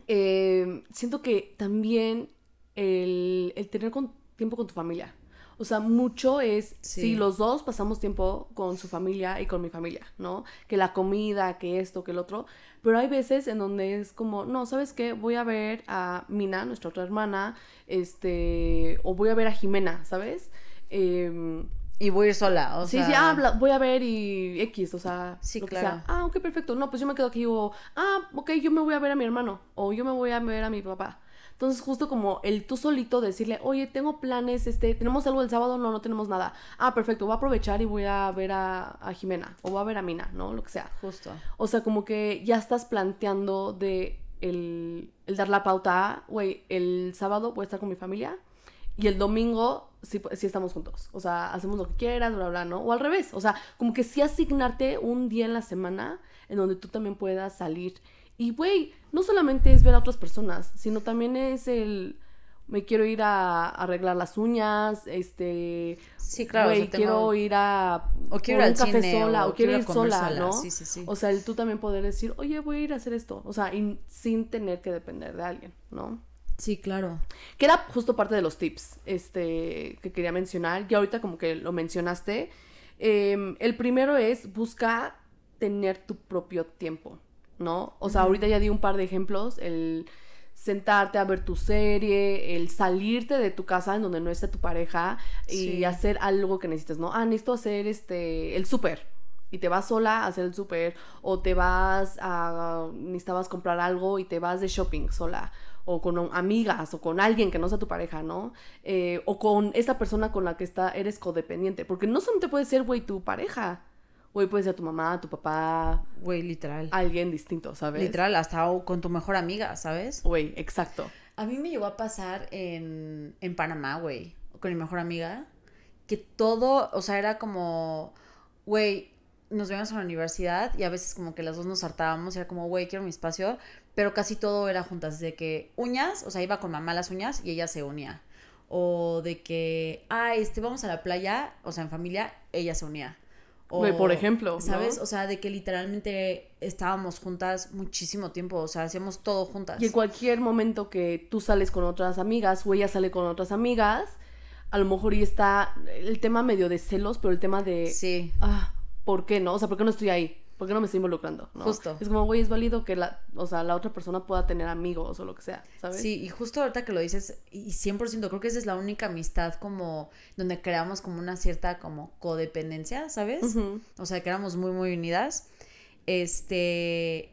Eh, siento que también el, el tener con- tiempo con tu familia. O sea, mucho es Sí. si los dos pasamos tiempo con su familia y con mi familia, ¿no? Que la comida, que esto, que el otro. Pero hay veces en donde es como, no, ¿sabes qué? Voy a ver a Mina, nuestra otra hermana, este, o voy a ver a Jimena, ¿sabes? Em, Y voy a ir sola, o sí, sea. sí, ah, bla- voy a ver y X, o sea, Sí, lo que claro. sea. Ah, ok, perfecto. No, pues yo me quedo aquí o, ah, ok, yo me voy a ver a mi hermano o yo me voy a ver a mi papá. Entonces, justo como el tú solito decirle, oye, tengo planes, este, ¿tenemos algo el sábado? No, no tenemos nada. Ah, perfecto, voy a aprovechar y voy a ver a, a Jimena o voy a ver a Mina, ¿no? Lo que sea. Justo. O sea, como que ya estás planteando de el, el dar la pauta, a, güey, el sábado voy a estar con mi familia y el domingo sí, sí estamos juntos. O sea, hacemos lo que quieras, bla, bla, ¿no? O al revés. O sea, como que sí asignarte un día en la semana en donde tú también puedas salir. Y, güey, no solamente es ver a otras personas, sino también es el... Me quiero ir a arreglar las uñas, este... Sí, claro. o Güey, sea, tengo- quiero ir a... O quiero un café cine, sola, o o quiero quiero ir sola, sola. ¿no? Sí, sí, sí. O sea, el tú también poder decir, oye, voy a ir a hacer esto. O sea, y sin tener que depender de alguien, ¿no? Sí, claro. Que era justo parte de los tips este, que quería mencionar. Y ahorita como que lo mencionaste. Em, el primero es busca tener tu propio tiempo, ¿no? O sea, ahorita ya di un par de ejemplos. El sentarte a ver tu serie, el salirte de tu casa en donde no esté tu pareja y Sí. hacer algo que necesites, ¿no? Ah, necesito hacer este, el súper. Y te vas sola a hacer el súper, o te vas a, necesitabas comprar algo y te vas de shopping sola, o con amigas, o con alguien que no sea tu pareja, ¿no? Eh, o con esta persona con la que está, eres codependiente, porque no solamente puede ser, güey, tu pareja, güey, puede ser tu mamá, tu papá, Güey, literal. alguien distinto, ¿sabes? Literal, hasta con tu mejor amiga, ¿sabes? Güey, exacto. A mí me llegó a pasar en, en Panamá, güey, con mi mejor amiga, que todo, o sea, era como, güey, nos veíamos en la universidad y a veces como que las dos nos hartábamos, era como, güey, quiero mi espacio, pero casi todo era juntas, de que uñas, o sea, iba con mamá las uñas y ella se unía. O de que, ah, este, vamos a la playa, o sea, en familia, ella se unía. O, por ejemplo, ¿no? ¿Sabes? O sea, de que literalmente estábamos juntas muchísimo tiempo, o sea, hacíamos todo juntas. Y en cualquier momento que tú sales con otras amigas o ella sale con otras amigas, a lo mejor y está el tema medio de celos, pero el tema de, Sí. ah, ¿por qué no? O sea, ¿por qué no estoy ahí? ¿Por qué no me estoy involucrando? ¿no? Justo. Es como, güey, es válido que la, o sea, la otra persona pueda tener amigos o lo que sea, ¿sabes? Sí, y justo ahorita que lo dices, y 100% creo que esa es la única amistad como donde creamos como una cierta como codependencia, ¿sabes? O sea, que éramos muy, muy unidas. Este,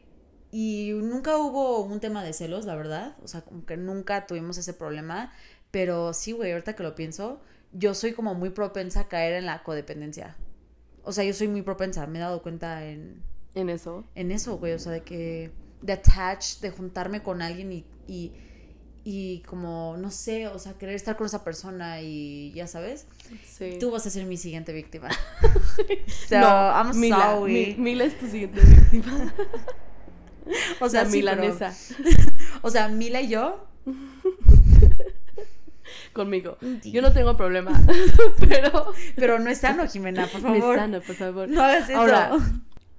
y nunca hubo un tema de celos, la verdad. O sea, como que nunca tuvimos ese problema. Pero sí, güey, ahorita que lo pienso, yo soy como muy propensa a caer en la codependencia. O sea, yo soy muy propensa, me he dado cuenta en, En eso. en eso, güey. O sea, de que. de attach, de juntarme con alguien y, y. y como, no sé, o sea, querer estar con esa persona y ya sabes. Sí. Tú vas a ser mi siguiente víctima. so, no, I'm Mila, sorry. Mi- Mila es tu siguiente víctima. O sea, la sí, pero- milanesa. o sea, Mila y yo. Conmigo. Yo no tengo problema. pero. Pero no es sano, Jimena, por favor. sana, por favor. No hagas eso. Ahora,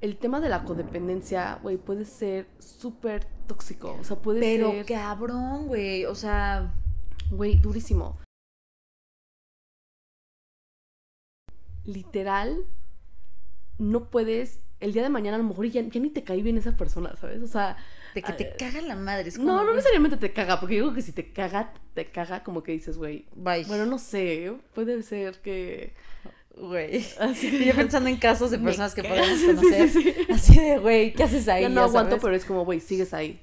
el tema de la codependencia, güey, puede ser súper tóxico. O sea, puede pero ser, cabrón, güey. O sea, güey, durísimo. Literal, no puedes. El día de mañana a lo mejor ya, ya ni te cae bien esa persona, ¿sabes? O sea. De que te caga la madre. Es No, como, no güey, necesariamente te caga, porque digo que si te caga, te caga como que dices, güey. Bye. Bueno, no sé, puede ser que. güey. Y yo pensando en casos de personas que podemos Sí, sí, conocer. sí. Así de, güey, ¿qué haces ahí? ya no aguanto, sabes. pero es como, güey, sigues ahí.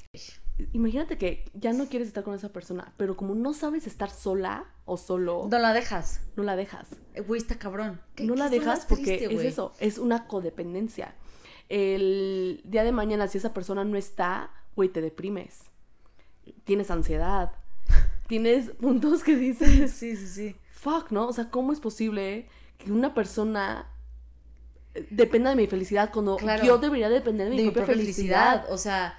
Imagínate que ya no quieres estar con esa persona, pero como no sabes estar sola o solo, No la dejas. no la dejas. Eh, Güey, está cabrón. ¿Qué- No la dejas porque triste, es eso, es una codependencia. El día de mañana, si esa persona no está, güey, te deprimes. Tienes ansiedad. Tienes puntos que dices, Sí, sí, sí. fuck, ¿no? O sea, ¿cómo es posible que una persona eh, dependa de mi felicidad cuando Claro. yo debería depender de mi, de mi propia, felicidad? felicidad. O sea,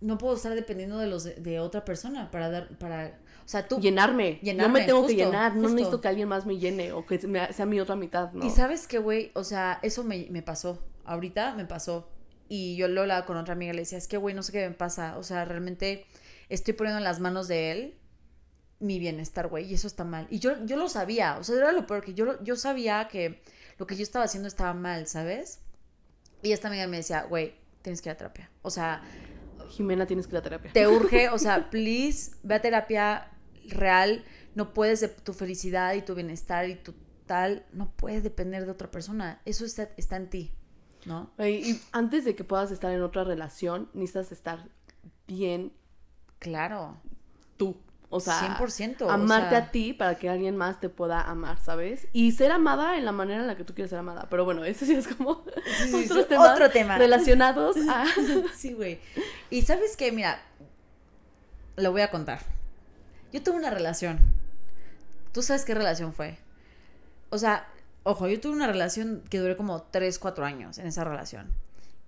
no puedo estar dependiendo de los de, de otra persona para dar, para, o sea, tú. Llenarme. no Llenarme, me tengo que justo, llenar. No necesito que alguien más me llene o que me- sea mi otra mitad, ¿no? Y sabes qué, güey, o sea, eso me, me pasó. Ahorita me pasó. Y yo lo hablaba con otra amiga, le decía, es que, güey, no sé qué me pasa. O sea, realmente estoy poniendo en las manos de él mi bienestar, güey, y eso está mal. Y yo, yo lo sabía, o sea, era lo peor que yo, yo sabía que lo que yo estaba haciendo estaba mal, ¿sabes? Y esta amiga me decía, güey, tienes que ir a terapia. O sea, Jimena, tienes que ir a terapia. te urge, o sea, please, ve a terapia real. No puedes de tu felicidad y tu bienestar y tu tal, no puede depender de otra persona. Eso está, está en ti, ¿no? Y antes de que puedas estar en otra relación, necesitas estar bien Claro. tú. O sea, 100%, o amarte sea- a ti para que alguien más te pueda amar, ¿sabes? Y ser amada en la manera en la que tú quieres ser amada. Pero bueno, eso sí es como sí, sí, otros temas otro tema. relacionados a... Sí, güey. Y sabes qué, mira, lo voy a contar. Yo tuve una relación. ¿Tú sabes qué relación fue? O sea, ojo, yo tuve una relación que duró como 3, 4 años en esa relación.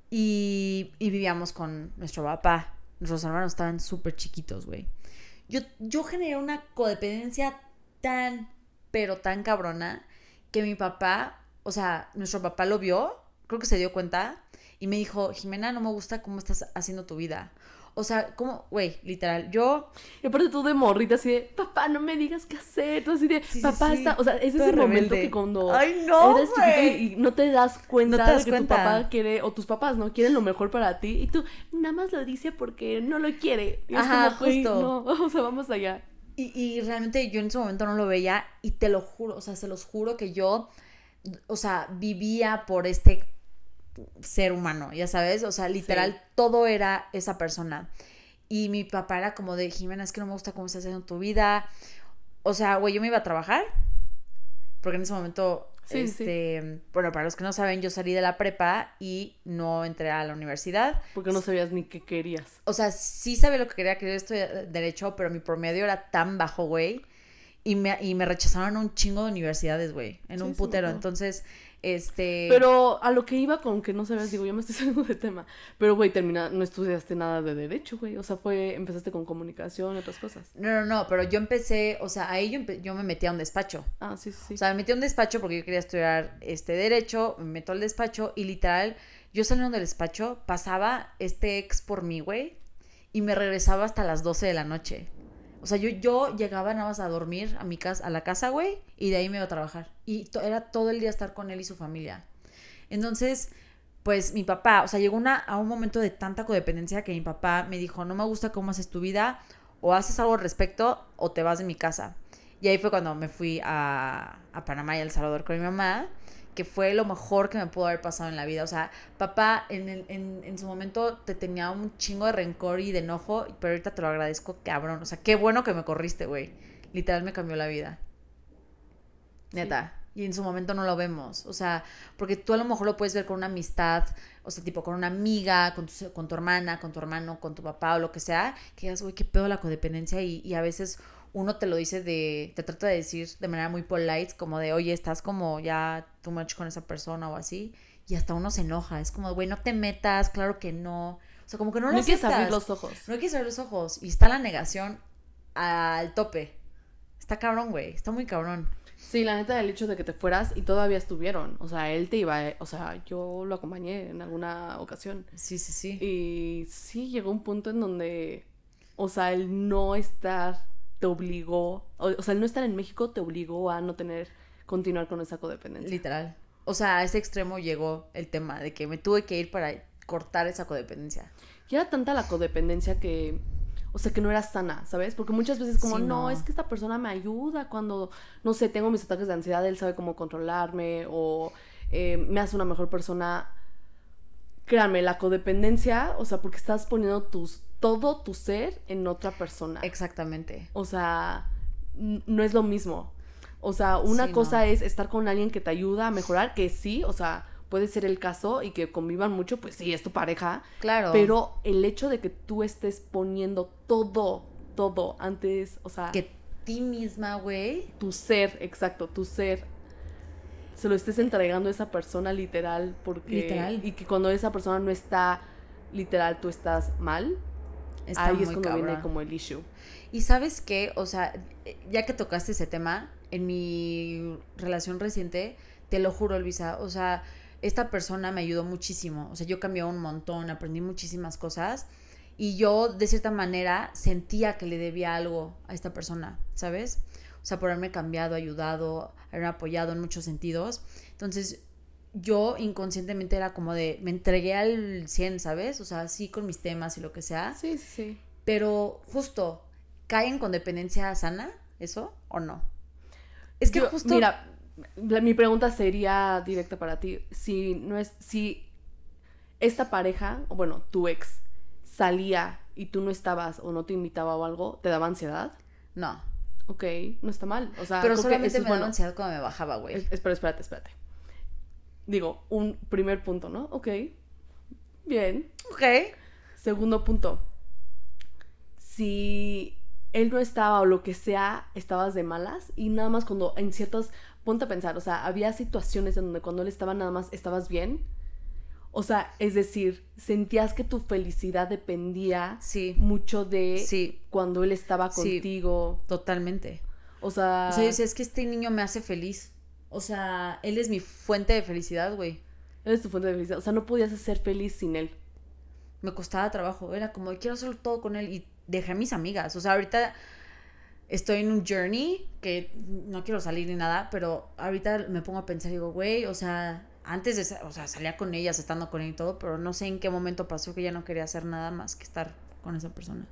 Y, y vivíamos con nuestro papá. Nuestros hermanos estaban súper chiquitos, güey. Yo, yo generé una codependencia tan, pero tan cabrona, que mi papá, o sea, nuestro papá lo vio, creo que se dio cuenta, y me dijo, Jimena, no me gusta cómo estás haciendo tu vida. O sea, como, güey, literal, yo Y aparte tú de morrita así de, papá, no me digas qué hacer. Tú así de, Sí, papá sí. está... O sea, es Toda ese momento que cuando Ay, no, eres chiquito güey. y, y no te das cuenta No te das de que cuenta. tu papá quiere, o tus papás, ¿no? Quieren lo mejor para ti. Y tú nada más lo dice porque no lo quiere. Y es Ajá, como, justo. no, o sea, vamos allá. Y, y realmente yo en ese momento no lo veía y te lo juro, o sea, se los juro que yo, o sea, vivía por este ser humano, ya sabes, o sea, literal, Sí. todo era esa persona. Y mi papá era como de, Jimena, es que no me gusta cómo estás haciendo tu vida. O sea, güey, yo me iba a trabajar, porque en ese momento, Sí, sí. este, bueno, para los que no saben, yo salí de la prepa y no entré a la universidad. Porque no sabías ni qué querías. O sea, sí sabía lo que quería, quería estudiar derecho, pero mi promedio era tan bajo, güey. Y me, y me rechazaron a un chingo de universidades, güey. En Sí, un sí, putero. Entonces, este. Pero a lo que iba con que no sabías, digo, yo me estoy saliendo de tema. Pero, güey, termina, no estudiaste nada de derecho, güey. O sea, fue, empezaste con comunicación y otras cosas. No, no, no, pero yo empecé, o sea, ahí yo, yo me metí a un despacho. Ah, sí, sí, sí. O sea, me metí a un despacho porque yo quería estudiar este derecho, me meto al despacho y literal, yo saliendo del despacho, pasaba este ex por mí, güey, y me regresaba hasta las 12 de la noche. O sea, yo, yo llegaba nada más a dormir a mi casa, a la casa, güey, y de ahí me iba a trabajar. Y era todo el día estar con él y su familia. Entonces, pues mi papá, o sea, llegó una, a un momento de tanta codependencia que mi papá me dijo, no me gusta cómo haces tu vida, o haces algo al respecto, o te vas de mi casa. Y ahí fue cuando me fui a, a Panamá y a El Salvador con mi mamá, que fue lo mejor que me pudo haber pasado en la vida. O sea, papá en, el- en, en su momento te tenía un chingo de rencor y de enojo, pero ahorita te lo agradezco, cabrón. O sea, qué bueno que me corriste, güey. Literal me cambió la vida. Neta. Y en su momento no lo vemos. O sea, porque tú a lo mejor lo puedes ver con una amistad, o sea, tipo con una amiga, con tu, con tu hermana, con tu hermano, con tu papá o lo que sea, que digas, güey, qué pedo la codependencia. Y, y a veces uno te lo dice de, te trata de decir de manera muy polite, como de, oye, estás como ya too much con esa persona o así. Y hasta uno se enoja. Es como, güey, no te metas, claro que no. O sea, como que no lo no quieres abrir los ojos. No que cerrar los ojos. Y está la negación al tope. Está cabrón, güey. Está muy cabrón. Sí, la neta, el hecho de que te fueras y todavía estuvieron. O sea, él te iba, o sea, yo lo acompañé en alguna ocasión. Sí, sí, sí. Y sí, llegó un punto en donde, o sea, el no estar te obligó, o, o sea, el no estar en México te obligó a no tener, continuar con esa codependencia. Literal. O sea, a ese extremo llegó el tema de que me tuve que ir para cortar esa codependencia. Y era tanta la codependencia que, o sea, que no era sana, ¿sabes? Porque muchas veces como, Sí, no. no. es que esta persona me ayuda cuando, no sé, tengo mis ataques de ansiedad, él sabe cómo controlarme o eh, me hace una mejor persona. Créanme, la codependencia, o sea, porque estás poniendo tus, todo tu ser en otra persona. Exactamente. O sea, no es lo mismo. O sea, una Sí, cosa no. es estar con alguien que te ayuda a mejorar, que sí, o sea, puede ser el caso y que convivan mucho, pues sí, es tu pareja. Claro. Pero el hecho de que tú estés poniendo todo, todo antes, o sea, que ti misma, güey. tu ser, exacto, tu ser, se lo estés entregando a esa persona literal, porque... Literal. Y que cuando esa persona no está literal, tú estás mal, Está ahí muy es cuando viene como el issue. Y sabes qué, o sea, ya que tocaste ese tema, en mi relación reciente, te lo juro, Luisa, o sea, esta persona me ayudó muchísimo. O sea, yo cambié un montón, aprendí muchísimas cosas. Y yo, de cierta manera, sentía que le debía algo a esta persona, ¿sabes? O sea, por haberme cambiado, ayudado, haberme apoyado en muchos sentidos. Entonces, yo inconscientemente era como de, me entregué al 100, ¿sabes? O sea, sí con mis temas y lo que sea. Sí, sí, sí. Pero justo, ¿caen con dependencia sana eso o no? Es que Yo- justo... Mira, la- mi pregunta sería directa para ti. Si no es. Si esta pareja, o bueno, tu ex, salía y tú no estabas o no te invitaba o algo, ¿te daba ansiedad? No. Ok, no está mal. O sea, Pero solamente me daba bueno. ansiedad cuando me bajaba, güey. Es- Espera, espérate, espérate. Digo, un primer punto, ¿no? Ok. Bien. Ok. Segundo punto. Si él no estaba o lo que sea, estabas de malas y nada más cuando en ciertas, ponte a pensar, o sea, había situaciones en donde cuando él estaba nada más estabas bien. O sea, es decir, sentías que tu felicidad dependía Sí. mucho de Sí, cuando él estaba Sí. contigo. totalmente. O sea, O sea, yo decía, es que este niño me hace feliz. O sea, él es mi fuente de felicidad, güey. él es tu fuente de felicidad. O sea, no podías ser feliz sin él. Me costaba trabajo. Era como, quiero hacer todo con él. Y dejé a mis amigas. O sea, ahorita estoy en un journey que no quiero salir ni nada, pero ahorita me pongo a pensar y digo, güey, o sea, antes de, o sea, salía con ellas, estando con él y todo, pero no sé en qué momento pasó que ya no quería hacer nada más que estar con esa persona.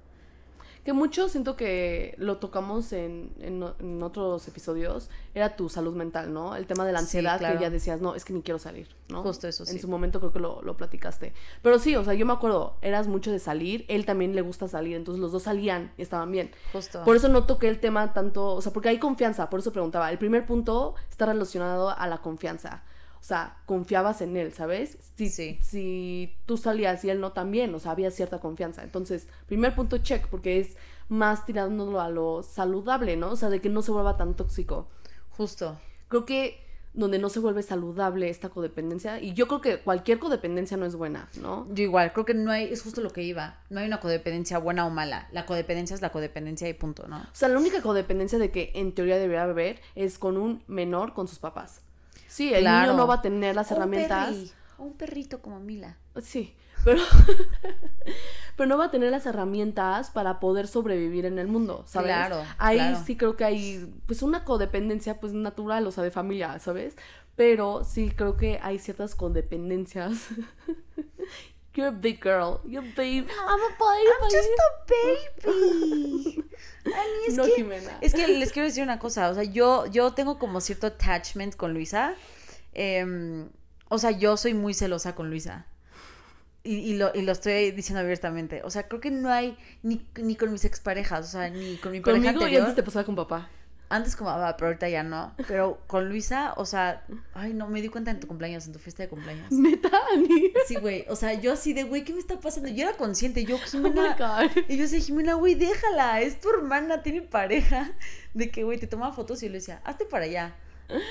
Que mucho siento que lo tocamos en, en en otros episodios, era tu salud mental, ¿no? El tema de la Sí, ansiedad claro. que ya decías, no, es que ni quiero salir, ¿no? Justo eso, sí. En su momento creo que lo, lo platicaste. Pero sí, o sea, yo me acuerdo, eras mucho de salir, él también le gusta salir, entonces los dos salían y estaban bien. Justo. Por eso no toqué el tema tanto, o sea, porque hay confianza, por eso preguntaba. El primer punto está relacionado a la confianza. O sea, confiabas en él, ¿sabes? Si, Sí. si tú salías y él no también, o sea, había cierta confianza. Entonces, primer punto check, porque es más tirándolo a lo saludable, ¿no? O sea, de que no se vuelva tan tóxico. Justo. Creo que donde no se vuelve saludable esta codependencia, y yo creo que cualquier codependencia no es buena, ¿no? Yo igual, creo que no hay, es justo lo que iba. No hay una codependencia buena o mala. La codependencia es la codependencia y punto, ¿no? O sea, la única codependencia de que en teoría debería haber es con un menor con sus papás. Sí, el Claro. niño no va a tener las un herramientas. perri, un perrito como Mila. Sí, pero, pero no va a tener las herramientas para poder sobrevivir en el mundo, ¿sabes? Claro, Ahí claro. sí creo que hay pues una codependencia pues natural, o sea, de familia, ¿sabes? Pero sí creo que hay ciertas codependencias. You're a big girl. You're a babe. I'm a baby. I'm just a baby. Es no, que, Jimena. es que les quiero decir una cosa. O sea, yo, yo tengo como cierto attachment con Luisa. Em, o sea, yo soy muy celosa con Luisa. Y, y lo, y lo estoy diciendo abiertamente. O sea, creo que no hay ni, ni con mis exparejas, o sea, ni con mi pareja Conmigo y anterior. antes te pasaba con papá. Antes como, ah, pero ahorita ya no. Pero con Luisa, o sea, ay, no, me di cuenta en tu cumpleaños, en tu fiesta de cumpleaños. Neta, Ani. Sí, güey. O sea, yo así de, güey, ¿qué me está pasando? Yo era consciente, yo, Oh my Jimena. God. y yo decía, Jimena, güey, déjala, es tu hermana, tiene pareja. De que, güey, te toma fotos y yo le decía, hazte para allá.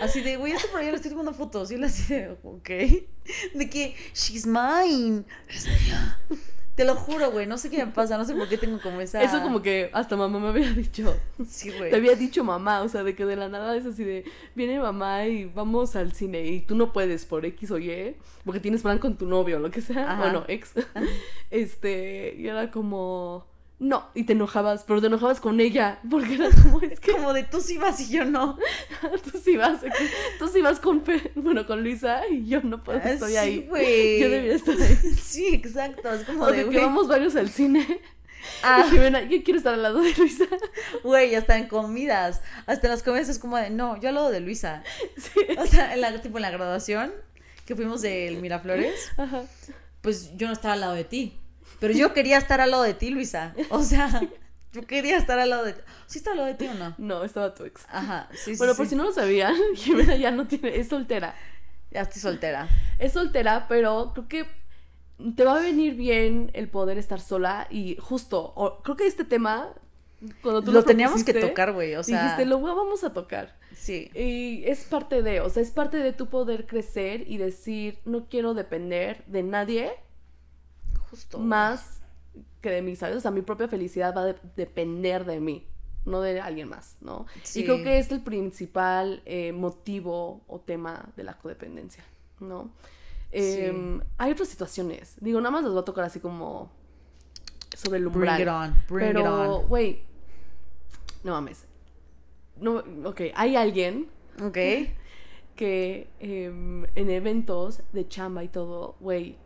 Así de, güey, hazte para allá, le estoy tomando fotos. Y él así de, ok. De que, she's mine. Es mía. Te lo juro, güey, no sé qué me pasa, no sé por qué tengo como esa. Eso como que hasta mamá me había dicho. Sí, güey. Te había dicho mamá, o sea, de que de la nada es así de, viene mamá y vamos al cine y tú no puedes por X o Y, porque tienes plan con tu novio o lo que sea, Ajá. bueno, ex. Este, y era como, no, y te enojabas, pero te enojabas con ella, porque era como, es que Como de tú sí vas y yo no. tú sí vas, tú sí vas con, Fe- bueno, con Luisa y yo no puedo, Ah, estoy sí, ahí. Yo debería estar ahí. Sí, exacto. Es como O de, que vamos varios al cine. Ah. Y Jimena, yo quiero estar al lado de Luisa. Güey, hasta en comidas. Hasta en las comidas es como de, no, yo hablo de Luisa. Sí. O sea, en la, tipo en la graduación, que fuimos del Miraflores, Ajá. pues yo no estaba al lado de ti. Pero yo quería estar al lado de ti, Luisa. O sea, yo quería estar al lado de ti. ¿Sí está al lado de ti o no? No, estaba tu ex. Ajá, sí, sí. Bueno, sí. por si no lo sabían, Jimena ya no tiene, es soltera. Ya estoy soltera. Es soltera, pero creo que te va a venir bien el poder estar sola y justo, o- creo que este tema, cuando tú Lo teníamos que tocar, güey. O sea, dijiste, lo vamos a tocar. sí. Y es parte de, o sea, es parte de tu poder crecer y decir, no quiero depender de nadie Justo. más que de mí, ¿sabes? O sea, mi propia felicidad va a de- depender de mí, no de alguien más, ¿no? Sí. Y creo que es el principal eh, motivo o tema de la codependencia, ¿no? Sí. Em, Hay otras situaciones, digo, nada más les voy a tocar así como sobre el Bring umbral. it on, bring it Pero, güey, no mames. No, ok, hay alguien Ok. que em, en eventos de chamba y todo, güey,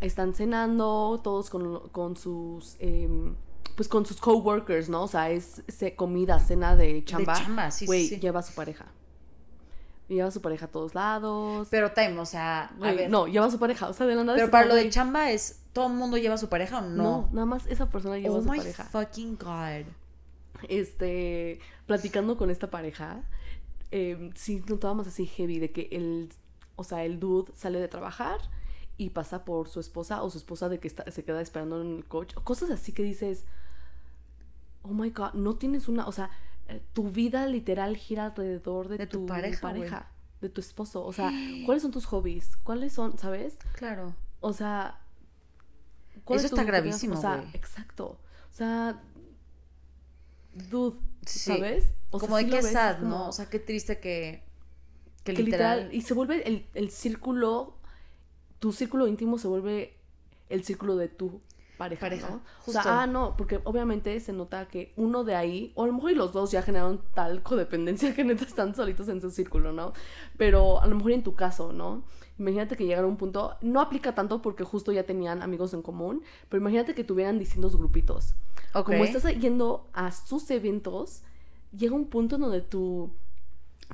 están cenando todos con, con sus, em, pues con sus coworkers, ¿no? O sea, es ce- comida, cena de chamba. chamba, sí, Güey, sí. lleva a su pareja. Lleva a su pareja a todos lados. Pero time, o sea, a Güey, ver. no, lleva a su pareja. O sea, de la nada Pero es para lo de chamba es, ¿todo el mundo lleva a su pareja o no? No, nada más esa persona lleva oh a su my pareja. fucking god. este, platicando con esta pareja, eh, sí notábamos así heavy de que el, o sea, el dude sale de trabajar y pasa por su esposa o su esposa de que está- se queda esperando en el coche, o cosas así que dices, oh my god, no tienes una, o sea, eh, tu vida literal gira alrededor de, De tu tu, pareja, de tu esposo, o sea, ¿cuáles son tus hobbies? ¿Cuáles son, sabes? Claro. O sea, ¿cuál Eso es está gravísimo, O sea, exacto. O sea, dude, Sí. ¿sabes? O sea, como de sí qué ves, sad, como ¿no? O sea, qué triste que, que, que literal, literal, y se vuelve el, el círculo, tu círculo íntimo se vuelve el círculo de tu pareja, Pareja, ¿no? O sea, ah, no, porque obviamente se nota que uno de ahí, o a lo mejor y los dos ya generaron tal codependencia que neta están solitos en su círculo, ¿no? Pero a lo mejor en tu caso, ¿no? Imagínate que llegara a un punto, no aplica tanto porque justo ya tenían amigos en común, pero imagínate que tuvieran distintos grupitos. Como estás yendo a sus eventos, llega un punto en donde tu,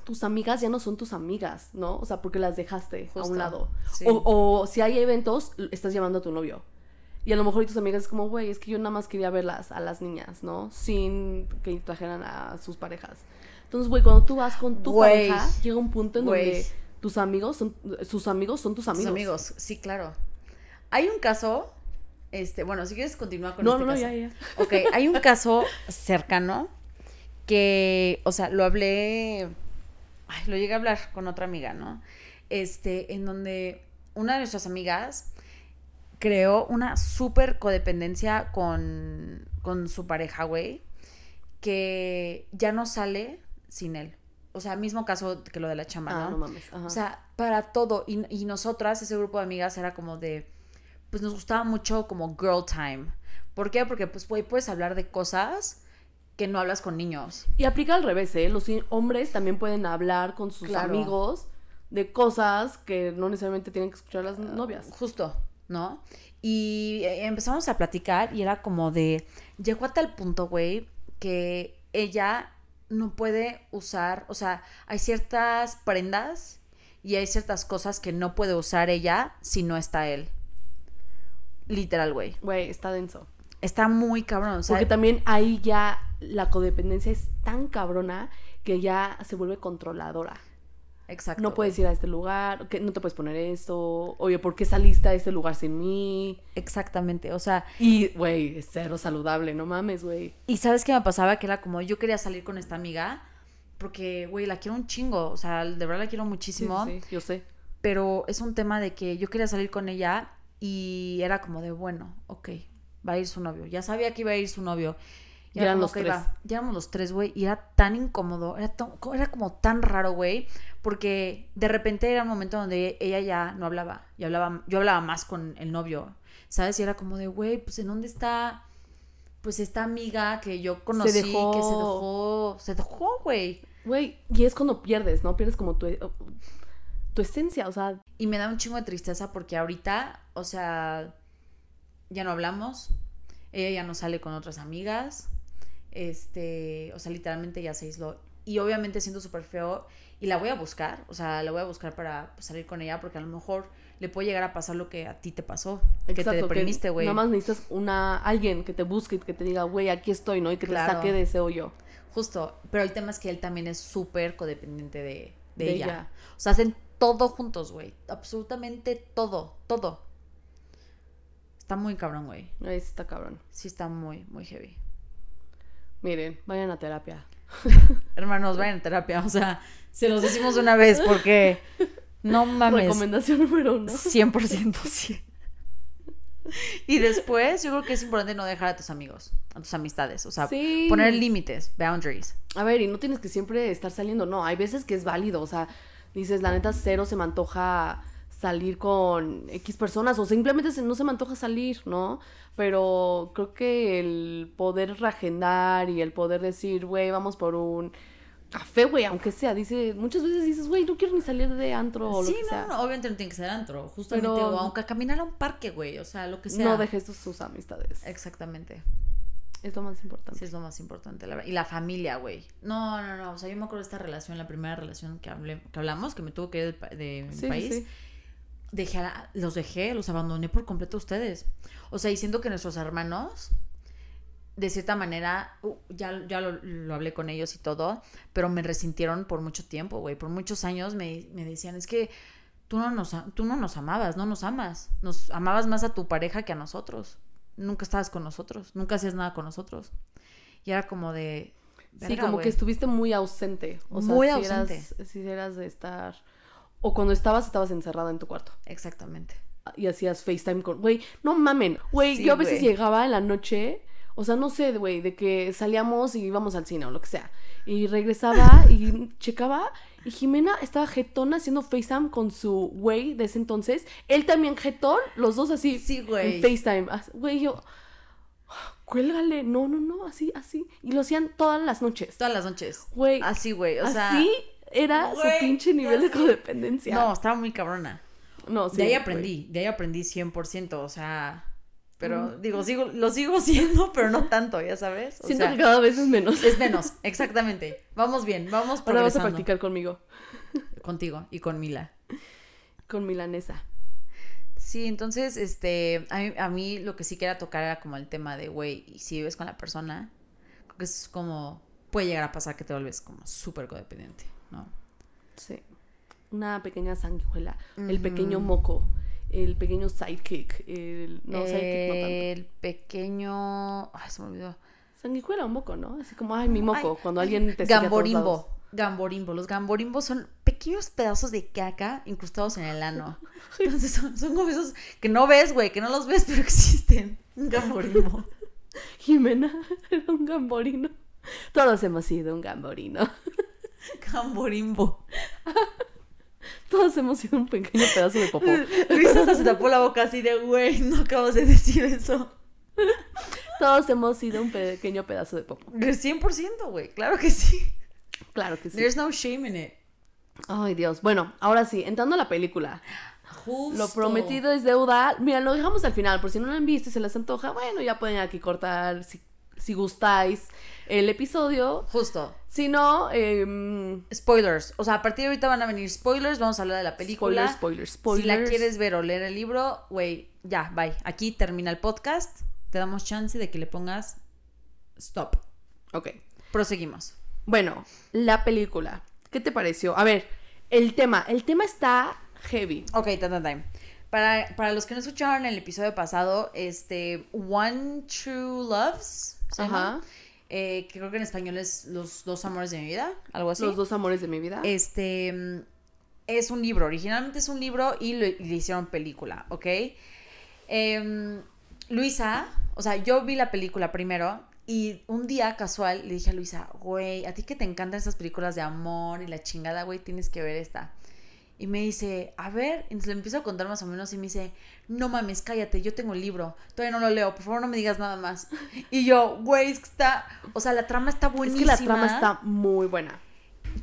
tus amigas ya no son tus amigas, ¿no? O sea, porque las dejaste a un lado. sí. O, o si hay eventos, estás llevando a tu novio. Y a lo mejor y tus amigas es como, güey, es que yo nada más quería verlas a las niñas, ¿no? Sin que trajeran a sus parejas. Entonces, güey, cuando tú vas con tu pareja, llega un punto en donde tus amigos son, sus amigos son tus amigos. amigos. sí, claro. Hay un caso, este, bueno, si quieres continuar con No, este no, no, caso. ya, ya. Ok, hay un caso cercano que, o sea, lo hablé, ay, lo llegué a hablar con otra amiga, ¿no? Este, en donde una de nuestras amigas creó una súper codependencia con, con su pareja, güey, que ya no sale sin él. O sea, mismo caso que lo de la chamba, Ah, ¿no? no mames. Ajá. O sea, para todo. Y, y nosotras, ese grupo de amigas, era como de. Pues nos gustaba mucho como girl time. ¿Por qué? Porque, pues, güey, puedes hablar de cosas que no hablas con niños. Y aplica al revés, ¿eh? Los hombres también pueden hablar con sus Claro. amigos de cosas que no necesariamente tienen que escuchar las novias. Justo, ¿no? Y eh, empezamos a platicar y era como de. Llegó a tal punto, güey, que ella no puede usar. O sea, hay ciertas prendas y hay ciertas cosas que no puede usar ella si no está él. Literal, güey. Güey, está denso. Está muy cabrón. O sea, Porque también ahí ya la codependencia es tan cabrona que ya se vuelve controladora. exacto. no puedes ir a este lugar, que no te puedes poner esto, oye, ¿por qué saliste a este lugar sin mí? Exactamente. O sea, Y, güey, es cero saludable, no mames, güey. y ¿sabes qué me pasaba? Que era como yo quería salir con esta amiga porque, güey, la quiero un chingo. O sea, de verdad la quiero muchísimo. sí, sí, yo sé. Pero es un tema de que yo quería salir con ella y era como de, bueno, ok, va a ir su novio. Ya sabía que iba a ir su novio. Y eran los tres. iba- ya éramos los tres, güey, y era tan incómodo, era, tan- era como tan raro, güey, porque de repente era un momento donde ella ya no hablaba, y hablaba, yo hablaba más con el novio, ¿sabes? Y era como de, güey, pues ¿en dónde está, pues esta amiga que yo conocí, dejó. que se dejó, se dejó, güey? Güey, y es cuando pierdes, ¿no? Pierdes como tu, tu esencia, o sea, Y me da un chingo de tristeza porque ahorita, o sea, ya no hablamos. Ella ya no sale con otras amigas. Este, o sea, literalmente ya se aisló. Y obviamente siento súper feo. Y la voy a buscar. O sea, la voy a buscar para pues, salir con ella porque a lo mejor le puede llegar a pasar lo que a ti te pasó. que te exacto, deprimiste, güey. Nada más necesitas una, alguien que te busque y que te diga, güey, aquí estoy, ¿no? Y que Claro. te saque de ese hoyo. Justo. Pero el tema es que él también es súper codependiente de, de De ella. ella. O sea, hacen todo juntos, güey. Absolutamente todo. Todo. Está muy cabrón, güey. Ahí está cabrón. Sí está muy, muy heavy. Miren, vayan a terapia. Hermanos, vayan a terapia. O sea, se los decimos una vez porque no mames. Recomendación número uno. 100% sí. Y después, yo creo que es importante no dejar a tus amigos, a tus amistades. O sea, Sí. poner límites, boundaries. A ver, y no tienes que siempre estar saliendo, no, hay veces que es válido, o sea, dices, la neta, cero se me antoja salir con X personas o simplemente se- no se me antoja salir, ¿no? Pero creo que el poder reagendar y el poder decir, güey, vamos por un café, güey, aunque sea, dice, muchas veces dices, güey, no quiero ni salir de antro o sí, lo que no, sea. no, obviamente no tiene que ser antro, justamente, Pero- o aunque caminar a un parque, güey, o sea, lo que sea. No dejes tus, sus amistades. Exactamente. Es lo más importante. Sí, es lo más importante. la verdad. Y la familia, güey. No, no, no. O sea, yo me acuerdo de esta relación, la primera relación que, hablé, que hablamos, que me tuvo que ir pa- de mi sí, país. sí. Dejé a- los dejé, los abandoné por completo a ustedes. O sea, diciendo que nuestros hermanos, de cierta manera, uh, ya, ya lo, lo hablé con ellos y todo, pero me resintieron por mucho tiempo, güey. Por muchos años me, me decían, es que tú no, nos, tú no nos amabas, no nos amas. Nos amabas más a tu pareja que a nosotros. Nunca estabas con nosotros, nunca hacías nada con nosotros. Y era como de... Sí, como que estuviste muy ausente. O sea, Muy si ausente. Eras, si eras de estar... O cuando estabas, estabas encerrada en tu cuarto. Exactamente. Y hacías FaceTime con... Güey, no mamen. Güey, Sí, yo a veces llegaba en la noche... O sea, no sé, güey, de que salíamos y íbamos al cine o lo que sea. Y regresaba y checaba y Jimena estaba jetona haciendo FaceTime con su güey de ese entonces. Él también jetón, los dos así Sí, güey. en FaceTime. Güey, yo... Cuélgale, no, no, no, así, así. Y lo hacían todas las noches. Todas las noches. Güey, Así, güey. O sea... así era güey, su pinche nivel de codependencia. No, estaba muy cabrona. no, sí, de ahí güey. aprendí, de ahí aprendí 100%, o sea, pero digo, sigo, lo sigo siendo, pero no tanto, ya sabes. O Siento sea, que cada vez es menos. es menos, exactamente. Vamos bien, vamos Ahora vas a progresando. practicar conmigo, Contigo y con Mila. con milanesa. Sí, entonces, este, a mí, a mí lo que sí quería tocar era como el tema de, güey, y si vives con la persona, creo que es como, puede llegar a pasar que te vuelves como súper codependiente, ¿no? Sí. Una pequeña sanguijuela, el pequeño moco, el pequeño sidekick, el... No, sidekick no tanto. el pequeño, ay, se me olvidó. Sanguijuela o moco, ¿no? Así como, ay, mi moco, Ay, cuando alguien te sigue a todos lados. Gamborimbo. Gamborimbo. Los gamborimbos son pequeños pedazos de caca incrustados en el ano. Entonces son, son como esos que no ves, güey, que no los ves, pero existen. Un gamborimbo. Jimena era un gamborino. Todos hemos sido un gamborino. Gamborimbo. Todos hemos sido un pequeño pedazo de popó. Luis hasta se tapó la boca así de, güey, no acabas de decir eso. Todos hemos sido un pequeño pedazo de popó. 100%, güey, claro que sí. Claro que sí. There's no shame in it. Ay, Dios. Bueno, ahora sí, entrando a la película. Justo. Lo prometido es deuda. Mira, lo dejamos al final, por si no lo han visto y se les antoja, bueno, ya pueden aquí cortar si, si gustáis el episodio. Justo. Si no, em, Spoilers. O sea, a partir de ahorita van a venir spoilers. Vamos a hablar de la película. spoilers, spoilers, Si la spoilers. quieres ver o leer el libro, güey, ya, bye. Aquí termina el podcast. Te damos chance de que le pongas stop. Ok. Proseguimos. Bueno, la película. ¿Qué te pareció? A ver, el tema. El tema está heavy. Ok, ta, ta, ta. Para, para los que no escucharon el episodio pasado, este, One True Loves, se Ajá. eh, que creo que en español es Los dos amores de mi vida, algo así. Los dos amores de mi vida. Este mm, es un libro, originalmente es un libro y lo- y le hicieron película, ¿ok? Em, Luisa, o sea, yo vi la película primero y un día casual le dije a Luisa, güey, a ti que te encantan esas películas de amor y la chingada, güey, tienes que ver esta. Y me dice, a ver, y le empiezo a contar más o menos y me dice, no mames, cállate, yo tengo el libro, todavía no lo leo, por favor no me digas nada más. Y yo, güey, es que está, o sea, la trama está es buenísima. que la trama está muy buena.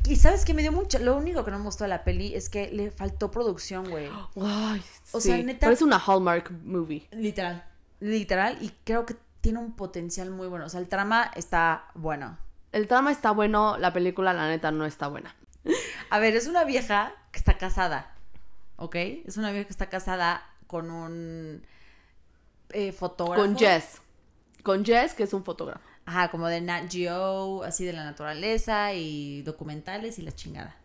Y sabes que me dio mucho. Lo único que no me gustó de la peli es que le faltó producción, güey. Ay, O sí. sea, neta- Parece una Hallmark movie. Literal. Literal. Y creo que tiene un potencial muy bueno. O sea, el trama está bueno. El trama está bueno, la película, la neta, no está buena. A ver, es una vieja que está casada. ¿Ok? Es una vieja que está casada con un eh, fotógrafo. Con Jess. Con Jess, que es un fotógrafo. Ajá, como de Nat Geo, así de la naturaleza y documentales y la chingada.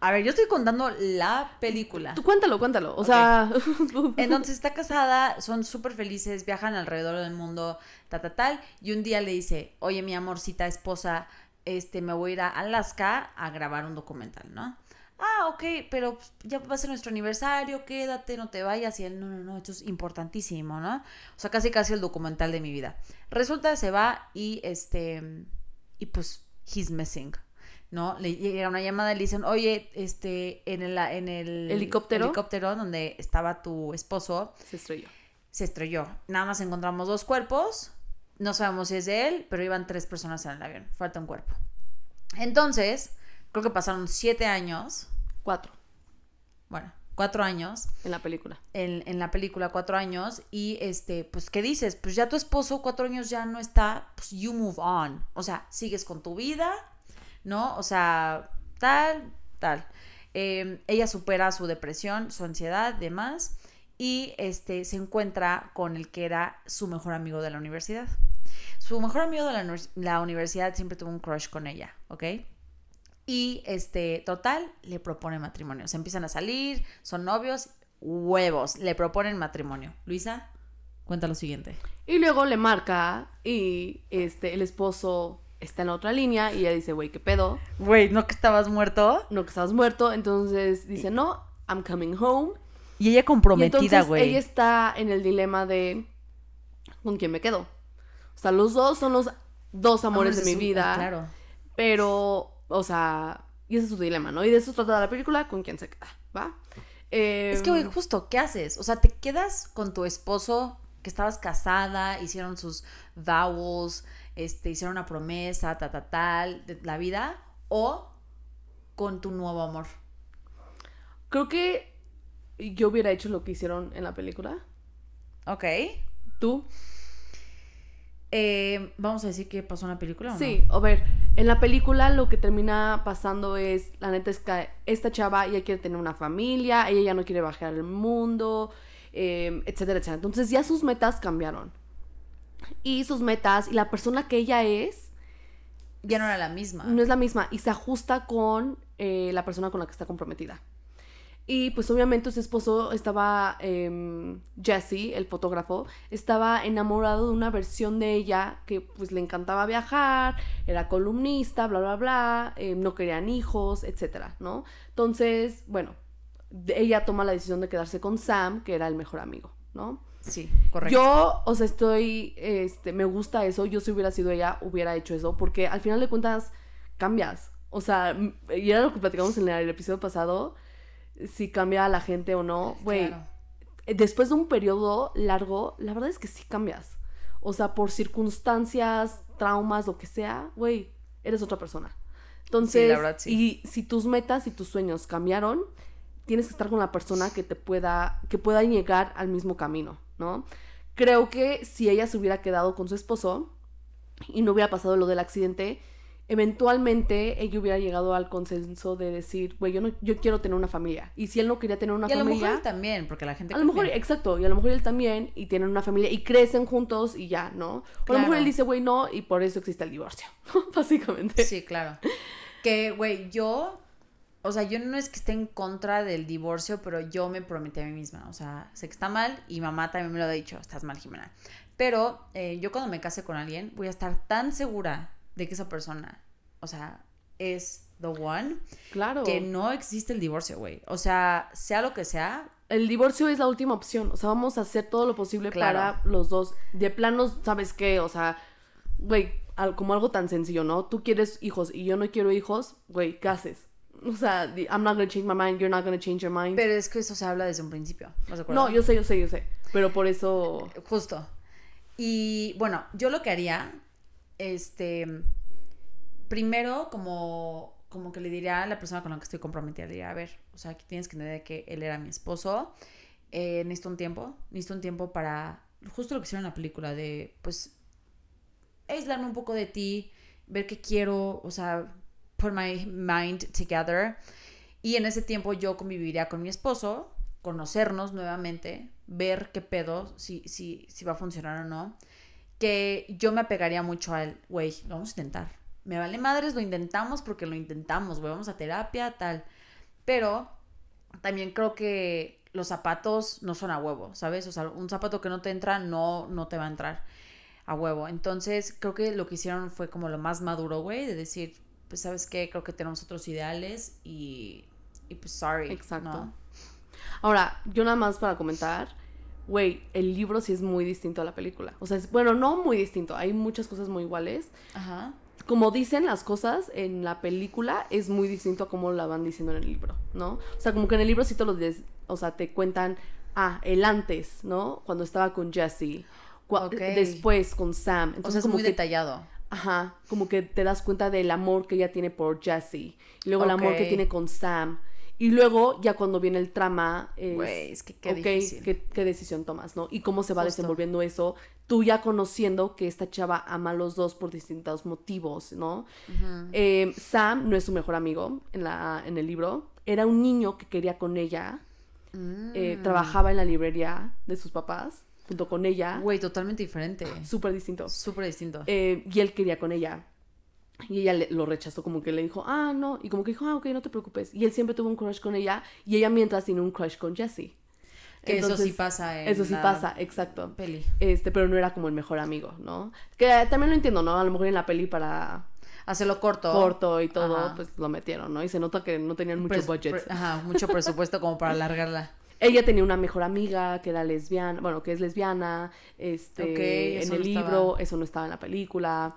A ver, yo estoy contando la película. Tú cuéntalo, cuéntalo. O sea. Entonces está casada, son súper felices, viajan alrededor del mundo, ta, ta, tal. Y un día le dice, oye, mi amorcita esposa, este, me voy a ir a Alaska a grabar un documental, ¿no? Ah, ok, pero ya va a ser nuestro aniversario, quédate, no te vayas. Y él, no, no, no, esto es importantísimo, ¿no? O sea, casi casi el documental de mi vida. Resulta, se va y este, y pues, he's missing. ¿no? Le llega una llamada y le dicen, oye, este, en el, en el ¿Helicóptero? helicóptero donde estaba tu esposo, Se estrelló. se estrelló. Nada más encontramos dos cuerpos. No sabemos si es de él, pero iban tres personas en el avión. Falta un cuerpo. Entonces, creo que pasaron siete años. Cuatro Bueno, cuatro años. en la película. En, en la película, cuatro años. Y este, pues, ¿qué dices? Pues ya tu esposo, cuatro años ya no está. Pues you move on. O sea, sigues con tu vida, ¿no? O sea, tal, tal. Eh, ella supera su depresión, su ansiedad, demás. Y este se encuentra con el que era su mejor amigo de la universidad. Su mejor amigo de la, univers- la universidad siempre tuvo un crush con ella, ¿ok? Y este, total, le propone matrimonio. Se empiezan a salir, son novios, huevos, le proponen matrimonio. Luisa, cuenta lo siguiente. Y luego le marca y este, el esposo está en la otra línea y ella dice, güey, ¿qué pedo? Güey, ¿no que estabas muerto? No, que estabas muerto. Entonces dice, no, I'm coming home. Y ella comprometida, entonces güey. ella está en el dilema de con quién me quedo. O sea, los dos son los dos amores de mi su- vida. Claro. Pero, o sea, y ese es su dilema, ¿no? Y de eso trata la película, con quién se queda, ¿va? Es que, Em, güey, justo, ¿qué haces? O sea, te quedas con tu esposo que estabas casada, hicieron sus vows, este, hicieron una promesa, ta, ta, tal, de la vida, o con tu nuevo amor. Creo que yo hubiera hecho lo que hicieron en la película. Ok. ¿Tú? Eh, Vamos a decir que pasó en la película o no? Sí, a ver, en la película lo que termina pasando es, la neta es que esta chava ya quiere tener una familia, ella ya no quiere bajar al mundo, eh, etcétera, etcétera. Entonces ya sus metas cambiaron. Y sus metas y la persona que ella es Ya no era la misma. no es la misma y se ajusta con eh, la persona con la que está comprometida. Y pues obviamente su esposo estaba, em, Jesse, el fotógrafo, estaba enamorado de una versión de ella que pues le encantaba viajar, era columnista, bla, bla, bla, em, no querían hijos, etcétera, ¿no? Entonces, bueno, ella toma la decisión de quedarse con Sam, que era el mejor amigo, ¿no? Sí, correcto. Yo, o sea, estoy, este, me gusta eso. Yo si hubiera sido ella, hubiera hecho eso, porque al final de cuentas cambias. O sea, y era lo que platicamos en el episodio pasado, si cambia la gente o no. Güey, Claro. después de un periodo largo, la verdad es que sí cambias. O sea, por circunstancias, traumas, lo que sea, güey, eres otra persona. Entonces, la verdad, sí. y si tus metas y tus sueños cambiaron, tienes que estar con la persona que te pueda, que pueda llegar al mismo camino, ¿no? Creo que si ella se hubiera quedado con su esposo y no hubiera pasado lo del accidente, eventualmente ella hubiera llegado al consenso de decir, güey, yo no, yo quiero tener una familia. Y si él no quería tener una y a lo mejor familia, él también, porque la gente a lo mejor, cambia. exacto, y a lo mejor él también, y tienen una familia, y crecen juntos y ya, ¿no? O a lo mejor él dice, güey, no, y por eso existe el divorcio, básicamente. Sí, claro. Que, güey, yo, o sea, yo no es que esté en contra del divorcio, pero yo me prometí a mí misma. O sea, sé que está mal y mamá también me lo ha dicho, estás mal, Jimena. Pero eh, yo cuando me case con alguien, voy a estar tan segura de que esa persona, o sea, es the one, Claro. que no existe el divorcio, güey. O sea, sea lo que sea, El divorcio es la última opción, o sea, vamos a hacer todo lo posible Claro. para los dos. De planos, ¿sabes qué? O sea, güey, al- como algo tan sencillo, ¿no? Tú quieres hijos y yo no quiero hijos, güey, ¿qué haces? O sea, I'm not gonna change my mind, you're not gonna change your mind. pero es que eso se habla desde un principio. no, yo sé, yo sé, yo sé. Pero por eso. Justo. Y bueno, yo lo que haría, este, primero como, como que le diría a la persona con la que estoy comprometida, diría, a ver, o sea, aquí tienes que entender que él era mi esposo, eh, necesito un tiempo, necesito un tiempo para, justo lo que hicieron en la película, de, pues, aislarme un poco de ti, ver qué quiero, o sea, put my mind together. Y en ese tiempo yo conviviría con mi esposo, conocernos nuevamente, ver qué pedo, si, si, si va a funcionar o no. Que yo me apegaría mucho al, güey, lo vamos a intentar. Me vale madres, lo intentamos porque lo intentamos, güey, vamos a terapia, tal. Pero también creo que los zapatos no son a huevo, ¿sabes? O sea, un zapato que no te entra no, no te va a entrar a huevo. Entonces, creo que lo que hicieron fue como lo más maduro, güey, de decir, pues, ¿sabes qué? Creo que tenemos otros ideales y, y pues, sorry. Exacto. ¿no? Ahora, yo nada más para comentar, güey, el libro sí es muy distinto a la película. O sea, es, bueno, no muy distinto, hay muchas cosas muy iguales. Ajá. Como dicen las cosas en la película, es muy distinto a cómo la van diciendo en el libro, ¿no? O sea, como que en el libro sí te lo des- o sea, te cuentan, ah, el antes, ¿no? Cuando estaba con Jesse, después con Sam. O sea, Entonces, es como muy que detallado. Ajá, como que te das cuenta del amor que ella tiene por Jesse. Y luego el amor que tiene con Sam. Y luego, ya cuando viene el trama, es, Güey, es que qué ok, difícil. ¿qué, qué decisión tomas, ¿no? Y cómo se va Justo. desenvolviendo eso, tú ya conociendo que esta chava ama a los dos por distintos motivos, ¿no? Eh, Sam no es su mejor amigo en, la, en el libro. Era un niño que quería con ella. eh, Mm. trabajaba en la librería de sus papás, junto con ella. Güey, totalmente diferente. Súper distinto. Súper distinto. Eh, y él quería con ella. Y ella le- lo rechazó, como que le dijo, ah, no. Y como que dijo, ah, ok, no te preocupes. Y él siempre tuvo un crush con ella. Y ella mientras tiene un crush con Jesse. que eso sí Entonces, pasa en Eso sí la pasa, exacto. peli. Este, pero no era como el mejor amigo, ¿no? Que también lo entiendo, ¿no? A lo mejor en la peli para Hacerlo corto. corto y todo, Ajá. pues lo metieron, ¿no? Y se nota que no tenían mucho Pres- budget. ajá, mucho presupuesto como para alargarla. Ella tenía una mejor amiga que era lesbiana, bueno, que es lesbiana, este, Ok, en el libro, estaba. eso no estaba en la película.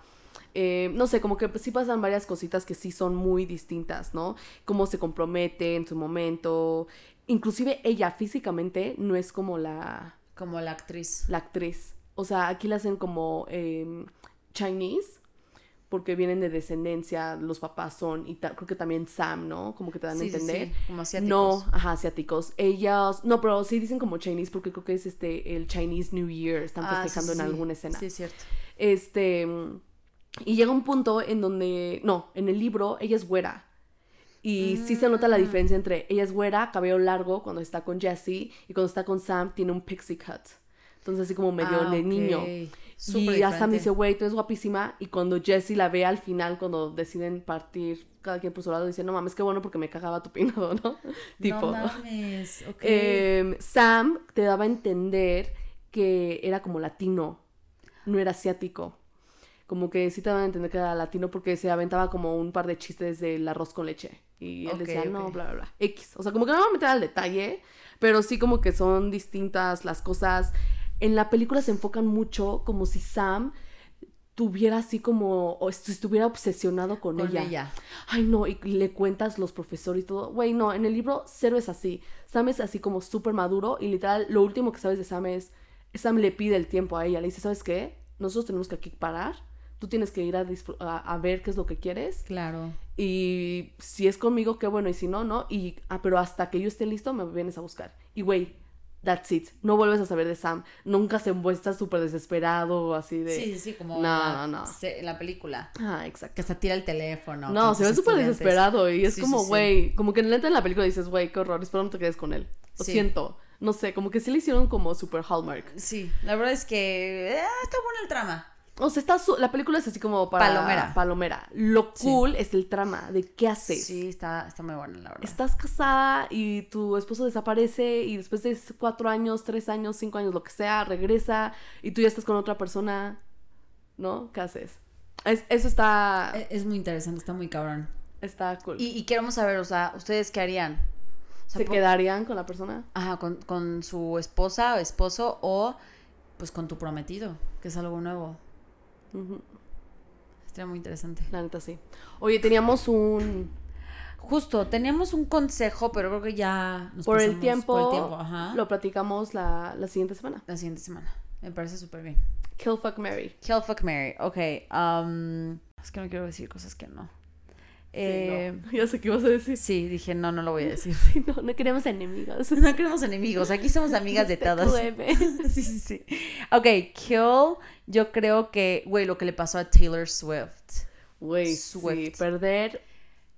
Eh, no sé, como que pues, sí pasan varias cositas que sí son muy distintas, ¿no? Cómo se compromete en su momento. Inclusive ella físicamente no es como la, Como la actriz. la actriz. O sea, aquí la hacen como eh, Chinese, porque vienen de descendencia, los papás son, y creo que también Sam, ¿no? Como que te dan Sí, a sí, entender. sí, como asiáticos. No, ajá, asiáticos. Ellas, no, pero sí dicen como Chinese porque creo que es este el Chinese New Year, están Ah, sí, festejando sí, en sí. alguna escena. Sí, es cierto. Este y llega un punto en donde no, en el libro ella es güera. Y sí se Mm. nota la diferencia entre ella es güera, cabello largo cuando está con Jesse y cuando está con Sam tiene un pixie cut. Entonces así como medio Ah, de niño. Súper y a Sam diferente. dice, güey, tú eres guapísima. Y cuando Jesse la ve al final, cuando deciden partir cada quien por su lado, dice, no mames, qué bueno porque me cagaba tu peinado, ¿no? tipo. No mames. Ok. Em, Sam te daba a entender que era como latino, no era asiático. Como que sí te daban a entender que era latino porque se aventaba como un par de chistes del arroz con leche. Y él Ok, decía, no, bla, bla, bla. X. O sea, como que no me voy a meter al detalle, pero sí como que son distintas las cosas. En la película se enfocan mucho como si Sam tuviera así como, o est- estuviera obsesionado con, con ella. ella. Ay, no, y le cuentas los profesores y todo. Güey, no, en el libro cero es así. Sam es así como súper maduro y literal lo último que sabes de Sam es, Sam le pide el tiempo a ella. Le dice, ¿sabes qué? Nosotros tenemos que aquí parar. Tú tienes que ir a, disfr- a, a ver qué es lo que quieres. Claro. Y si es conmigo, qué bueno. Y si no, no. Y, ah, pero hasta que yo esté listo, me vienes a buscar. Y güey, that's it. No vuelves a saber de Sam. Nunca se muestra súper desesperado así de... Sí, sí, sí, como No, la, no, no. se- la película. Ah, exacto. Que hasta tira el teléfono. No, se ve súper desesperado y es Sí, como, sí. güey, como que en la en la película dices, güey, qué horror, espero no te quedes con él. Lo siento. No sé, como que sí le hicieron como super hallmark. Sí, la verdad es que eh, está buena el trama. O sea, está su- la película es así como para... Palomera. Palomera. Lo Sí. cool es el trama de qué haces. Sí, está, está muy buena, la verdad. Estás casada y tu esposo desaparece y después de cuatro años, tres años, cinco años, lo que sea, regresa y tú ya estás con otra persona, ¿no? ¿Qué haces? Es- eso está, Eh, Es muy interesante, está muy cabrón. está cool. Y, y queremos saber, o sea, ¿ustedes qué harían? O sea, ¿Se quedarían con la persona? Ajá, con, con su esposa o esposo o pues con tu prometido, que es algo nuevo. Estaría muy interesante. La neta sí. Oye, teníamos un... Justo, teníamos un consejo, pero creo que ya nos Por el tiempo, Por el tiempo, ajá. lo platicamos la, la siguiente semana. La siguiente semana. Me parece súper bien. Kill Fuck Mary. Kill fuck Mary. Ok. um, es que no quiero decir cosas que no. Eh, Sí, no. Ya sé qué ibas a decir. sí, dije, no, no lo voy a decir. Sí, no, no queremos enemigos. No queremos enemigos, aquí somos amigas de todas. TQM. sí, sí, sí. Ok, Kill, yo creo que, güey, lo que le pasó a Taylor Swift. Güey, sí, Swift. perder.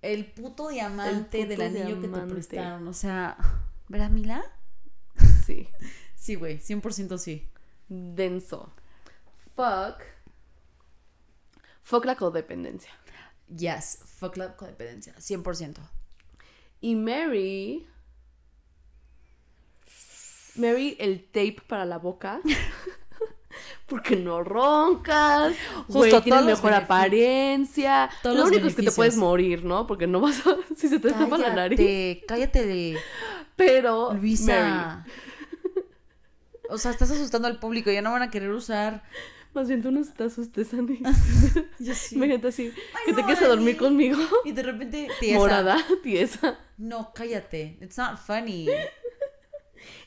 El puto diamante El del anillo que te prestaron. O sea, ¿verdad, Mila? Sí. Sí, güey, 100% sí. Denso. Fuck. Fuck la codependencia. Yes, fuck la codependencia, 100%. Y Mary. Mary, el tape para la boca. Porque no roncas. Justo, tienes mejor apariencia. Todos Lo único es que te puedes morir, ¿no? Porque no vas a. Si se te tapa la nariz. Cállate, cállate, Pero. Mary. Luisa. O sea, estás asustando al público, ya no van a querer usar Más bien tú no te asustes, Ani. Yo sí. Imagínate así, Ay, que te quedes a dormir conmigo. Y de repente, tiesa. Morada, tiesa. No, cállate. It's not funny.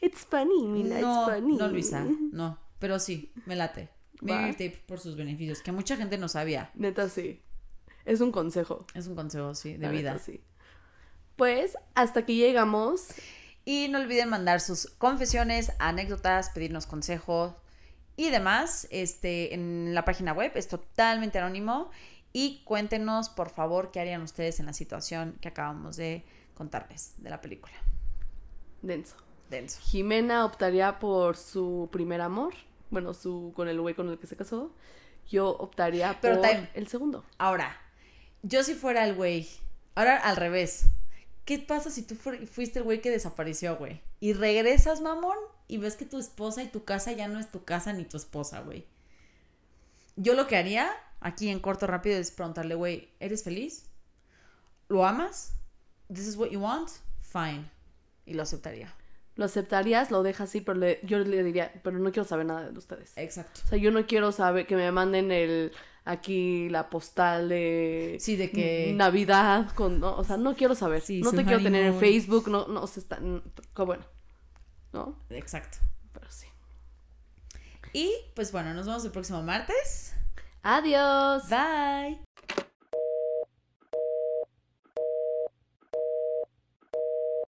It's funny, Mila, no, it's funny. no, Luisa. No. Pero sí, me late. Va. Tape por sus beneficios, que mucha gente no sabía. Neta, sí. Es un consejo. Es un consejo, sí, de la vida. neta, sí. Pues, hasta aquí llegamos. Y no olviden mandar sus confesiones, anécdotas, pedirnos consejos y demás este, en la página web. Es totalmente anónimo. Y cuéntenos, por favor, qué harían ustedes en la situación que acabamos de contarles de la película. Denso. Denso. Jimena optaría por su primer amor. Bueno, su con el güey con el que se casó. Yo optaría Pero por time. el segundo. Ahora, yo si fuera el güey, ahora al revés. ¿Qué pasa si tú fuiste el güey que desapareció, güey? Y regresas, mamón, y ves que tu esposa y tu casa ya no es tu casa ni tu esposa, güey. Yo lo que haría, aquí en corto rápido, es preguntarle, güey, ¿eres feliz? ¿Lo amas? ¿This is what you want? Fine. Y lo aceptaría. Lo aceptarías, lo dejas así, pero le- yo le diría, pero no quiero saber nada de ustedes. Exacto. O sea, yo no quiero saber que me manden el aquí la postal de Sí, de que... Navidad con, no, o sea, no quiero saber. Sí, no te quiero tener en. Facebook, no, no, o sea, está, n- co- bueno, ¿no? Exacto. Pero sí. Y, pues bueno, nos vemos el próximo martes. Adiós. Bye.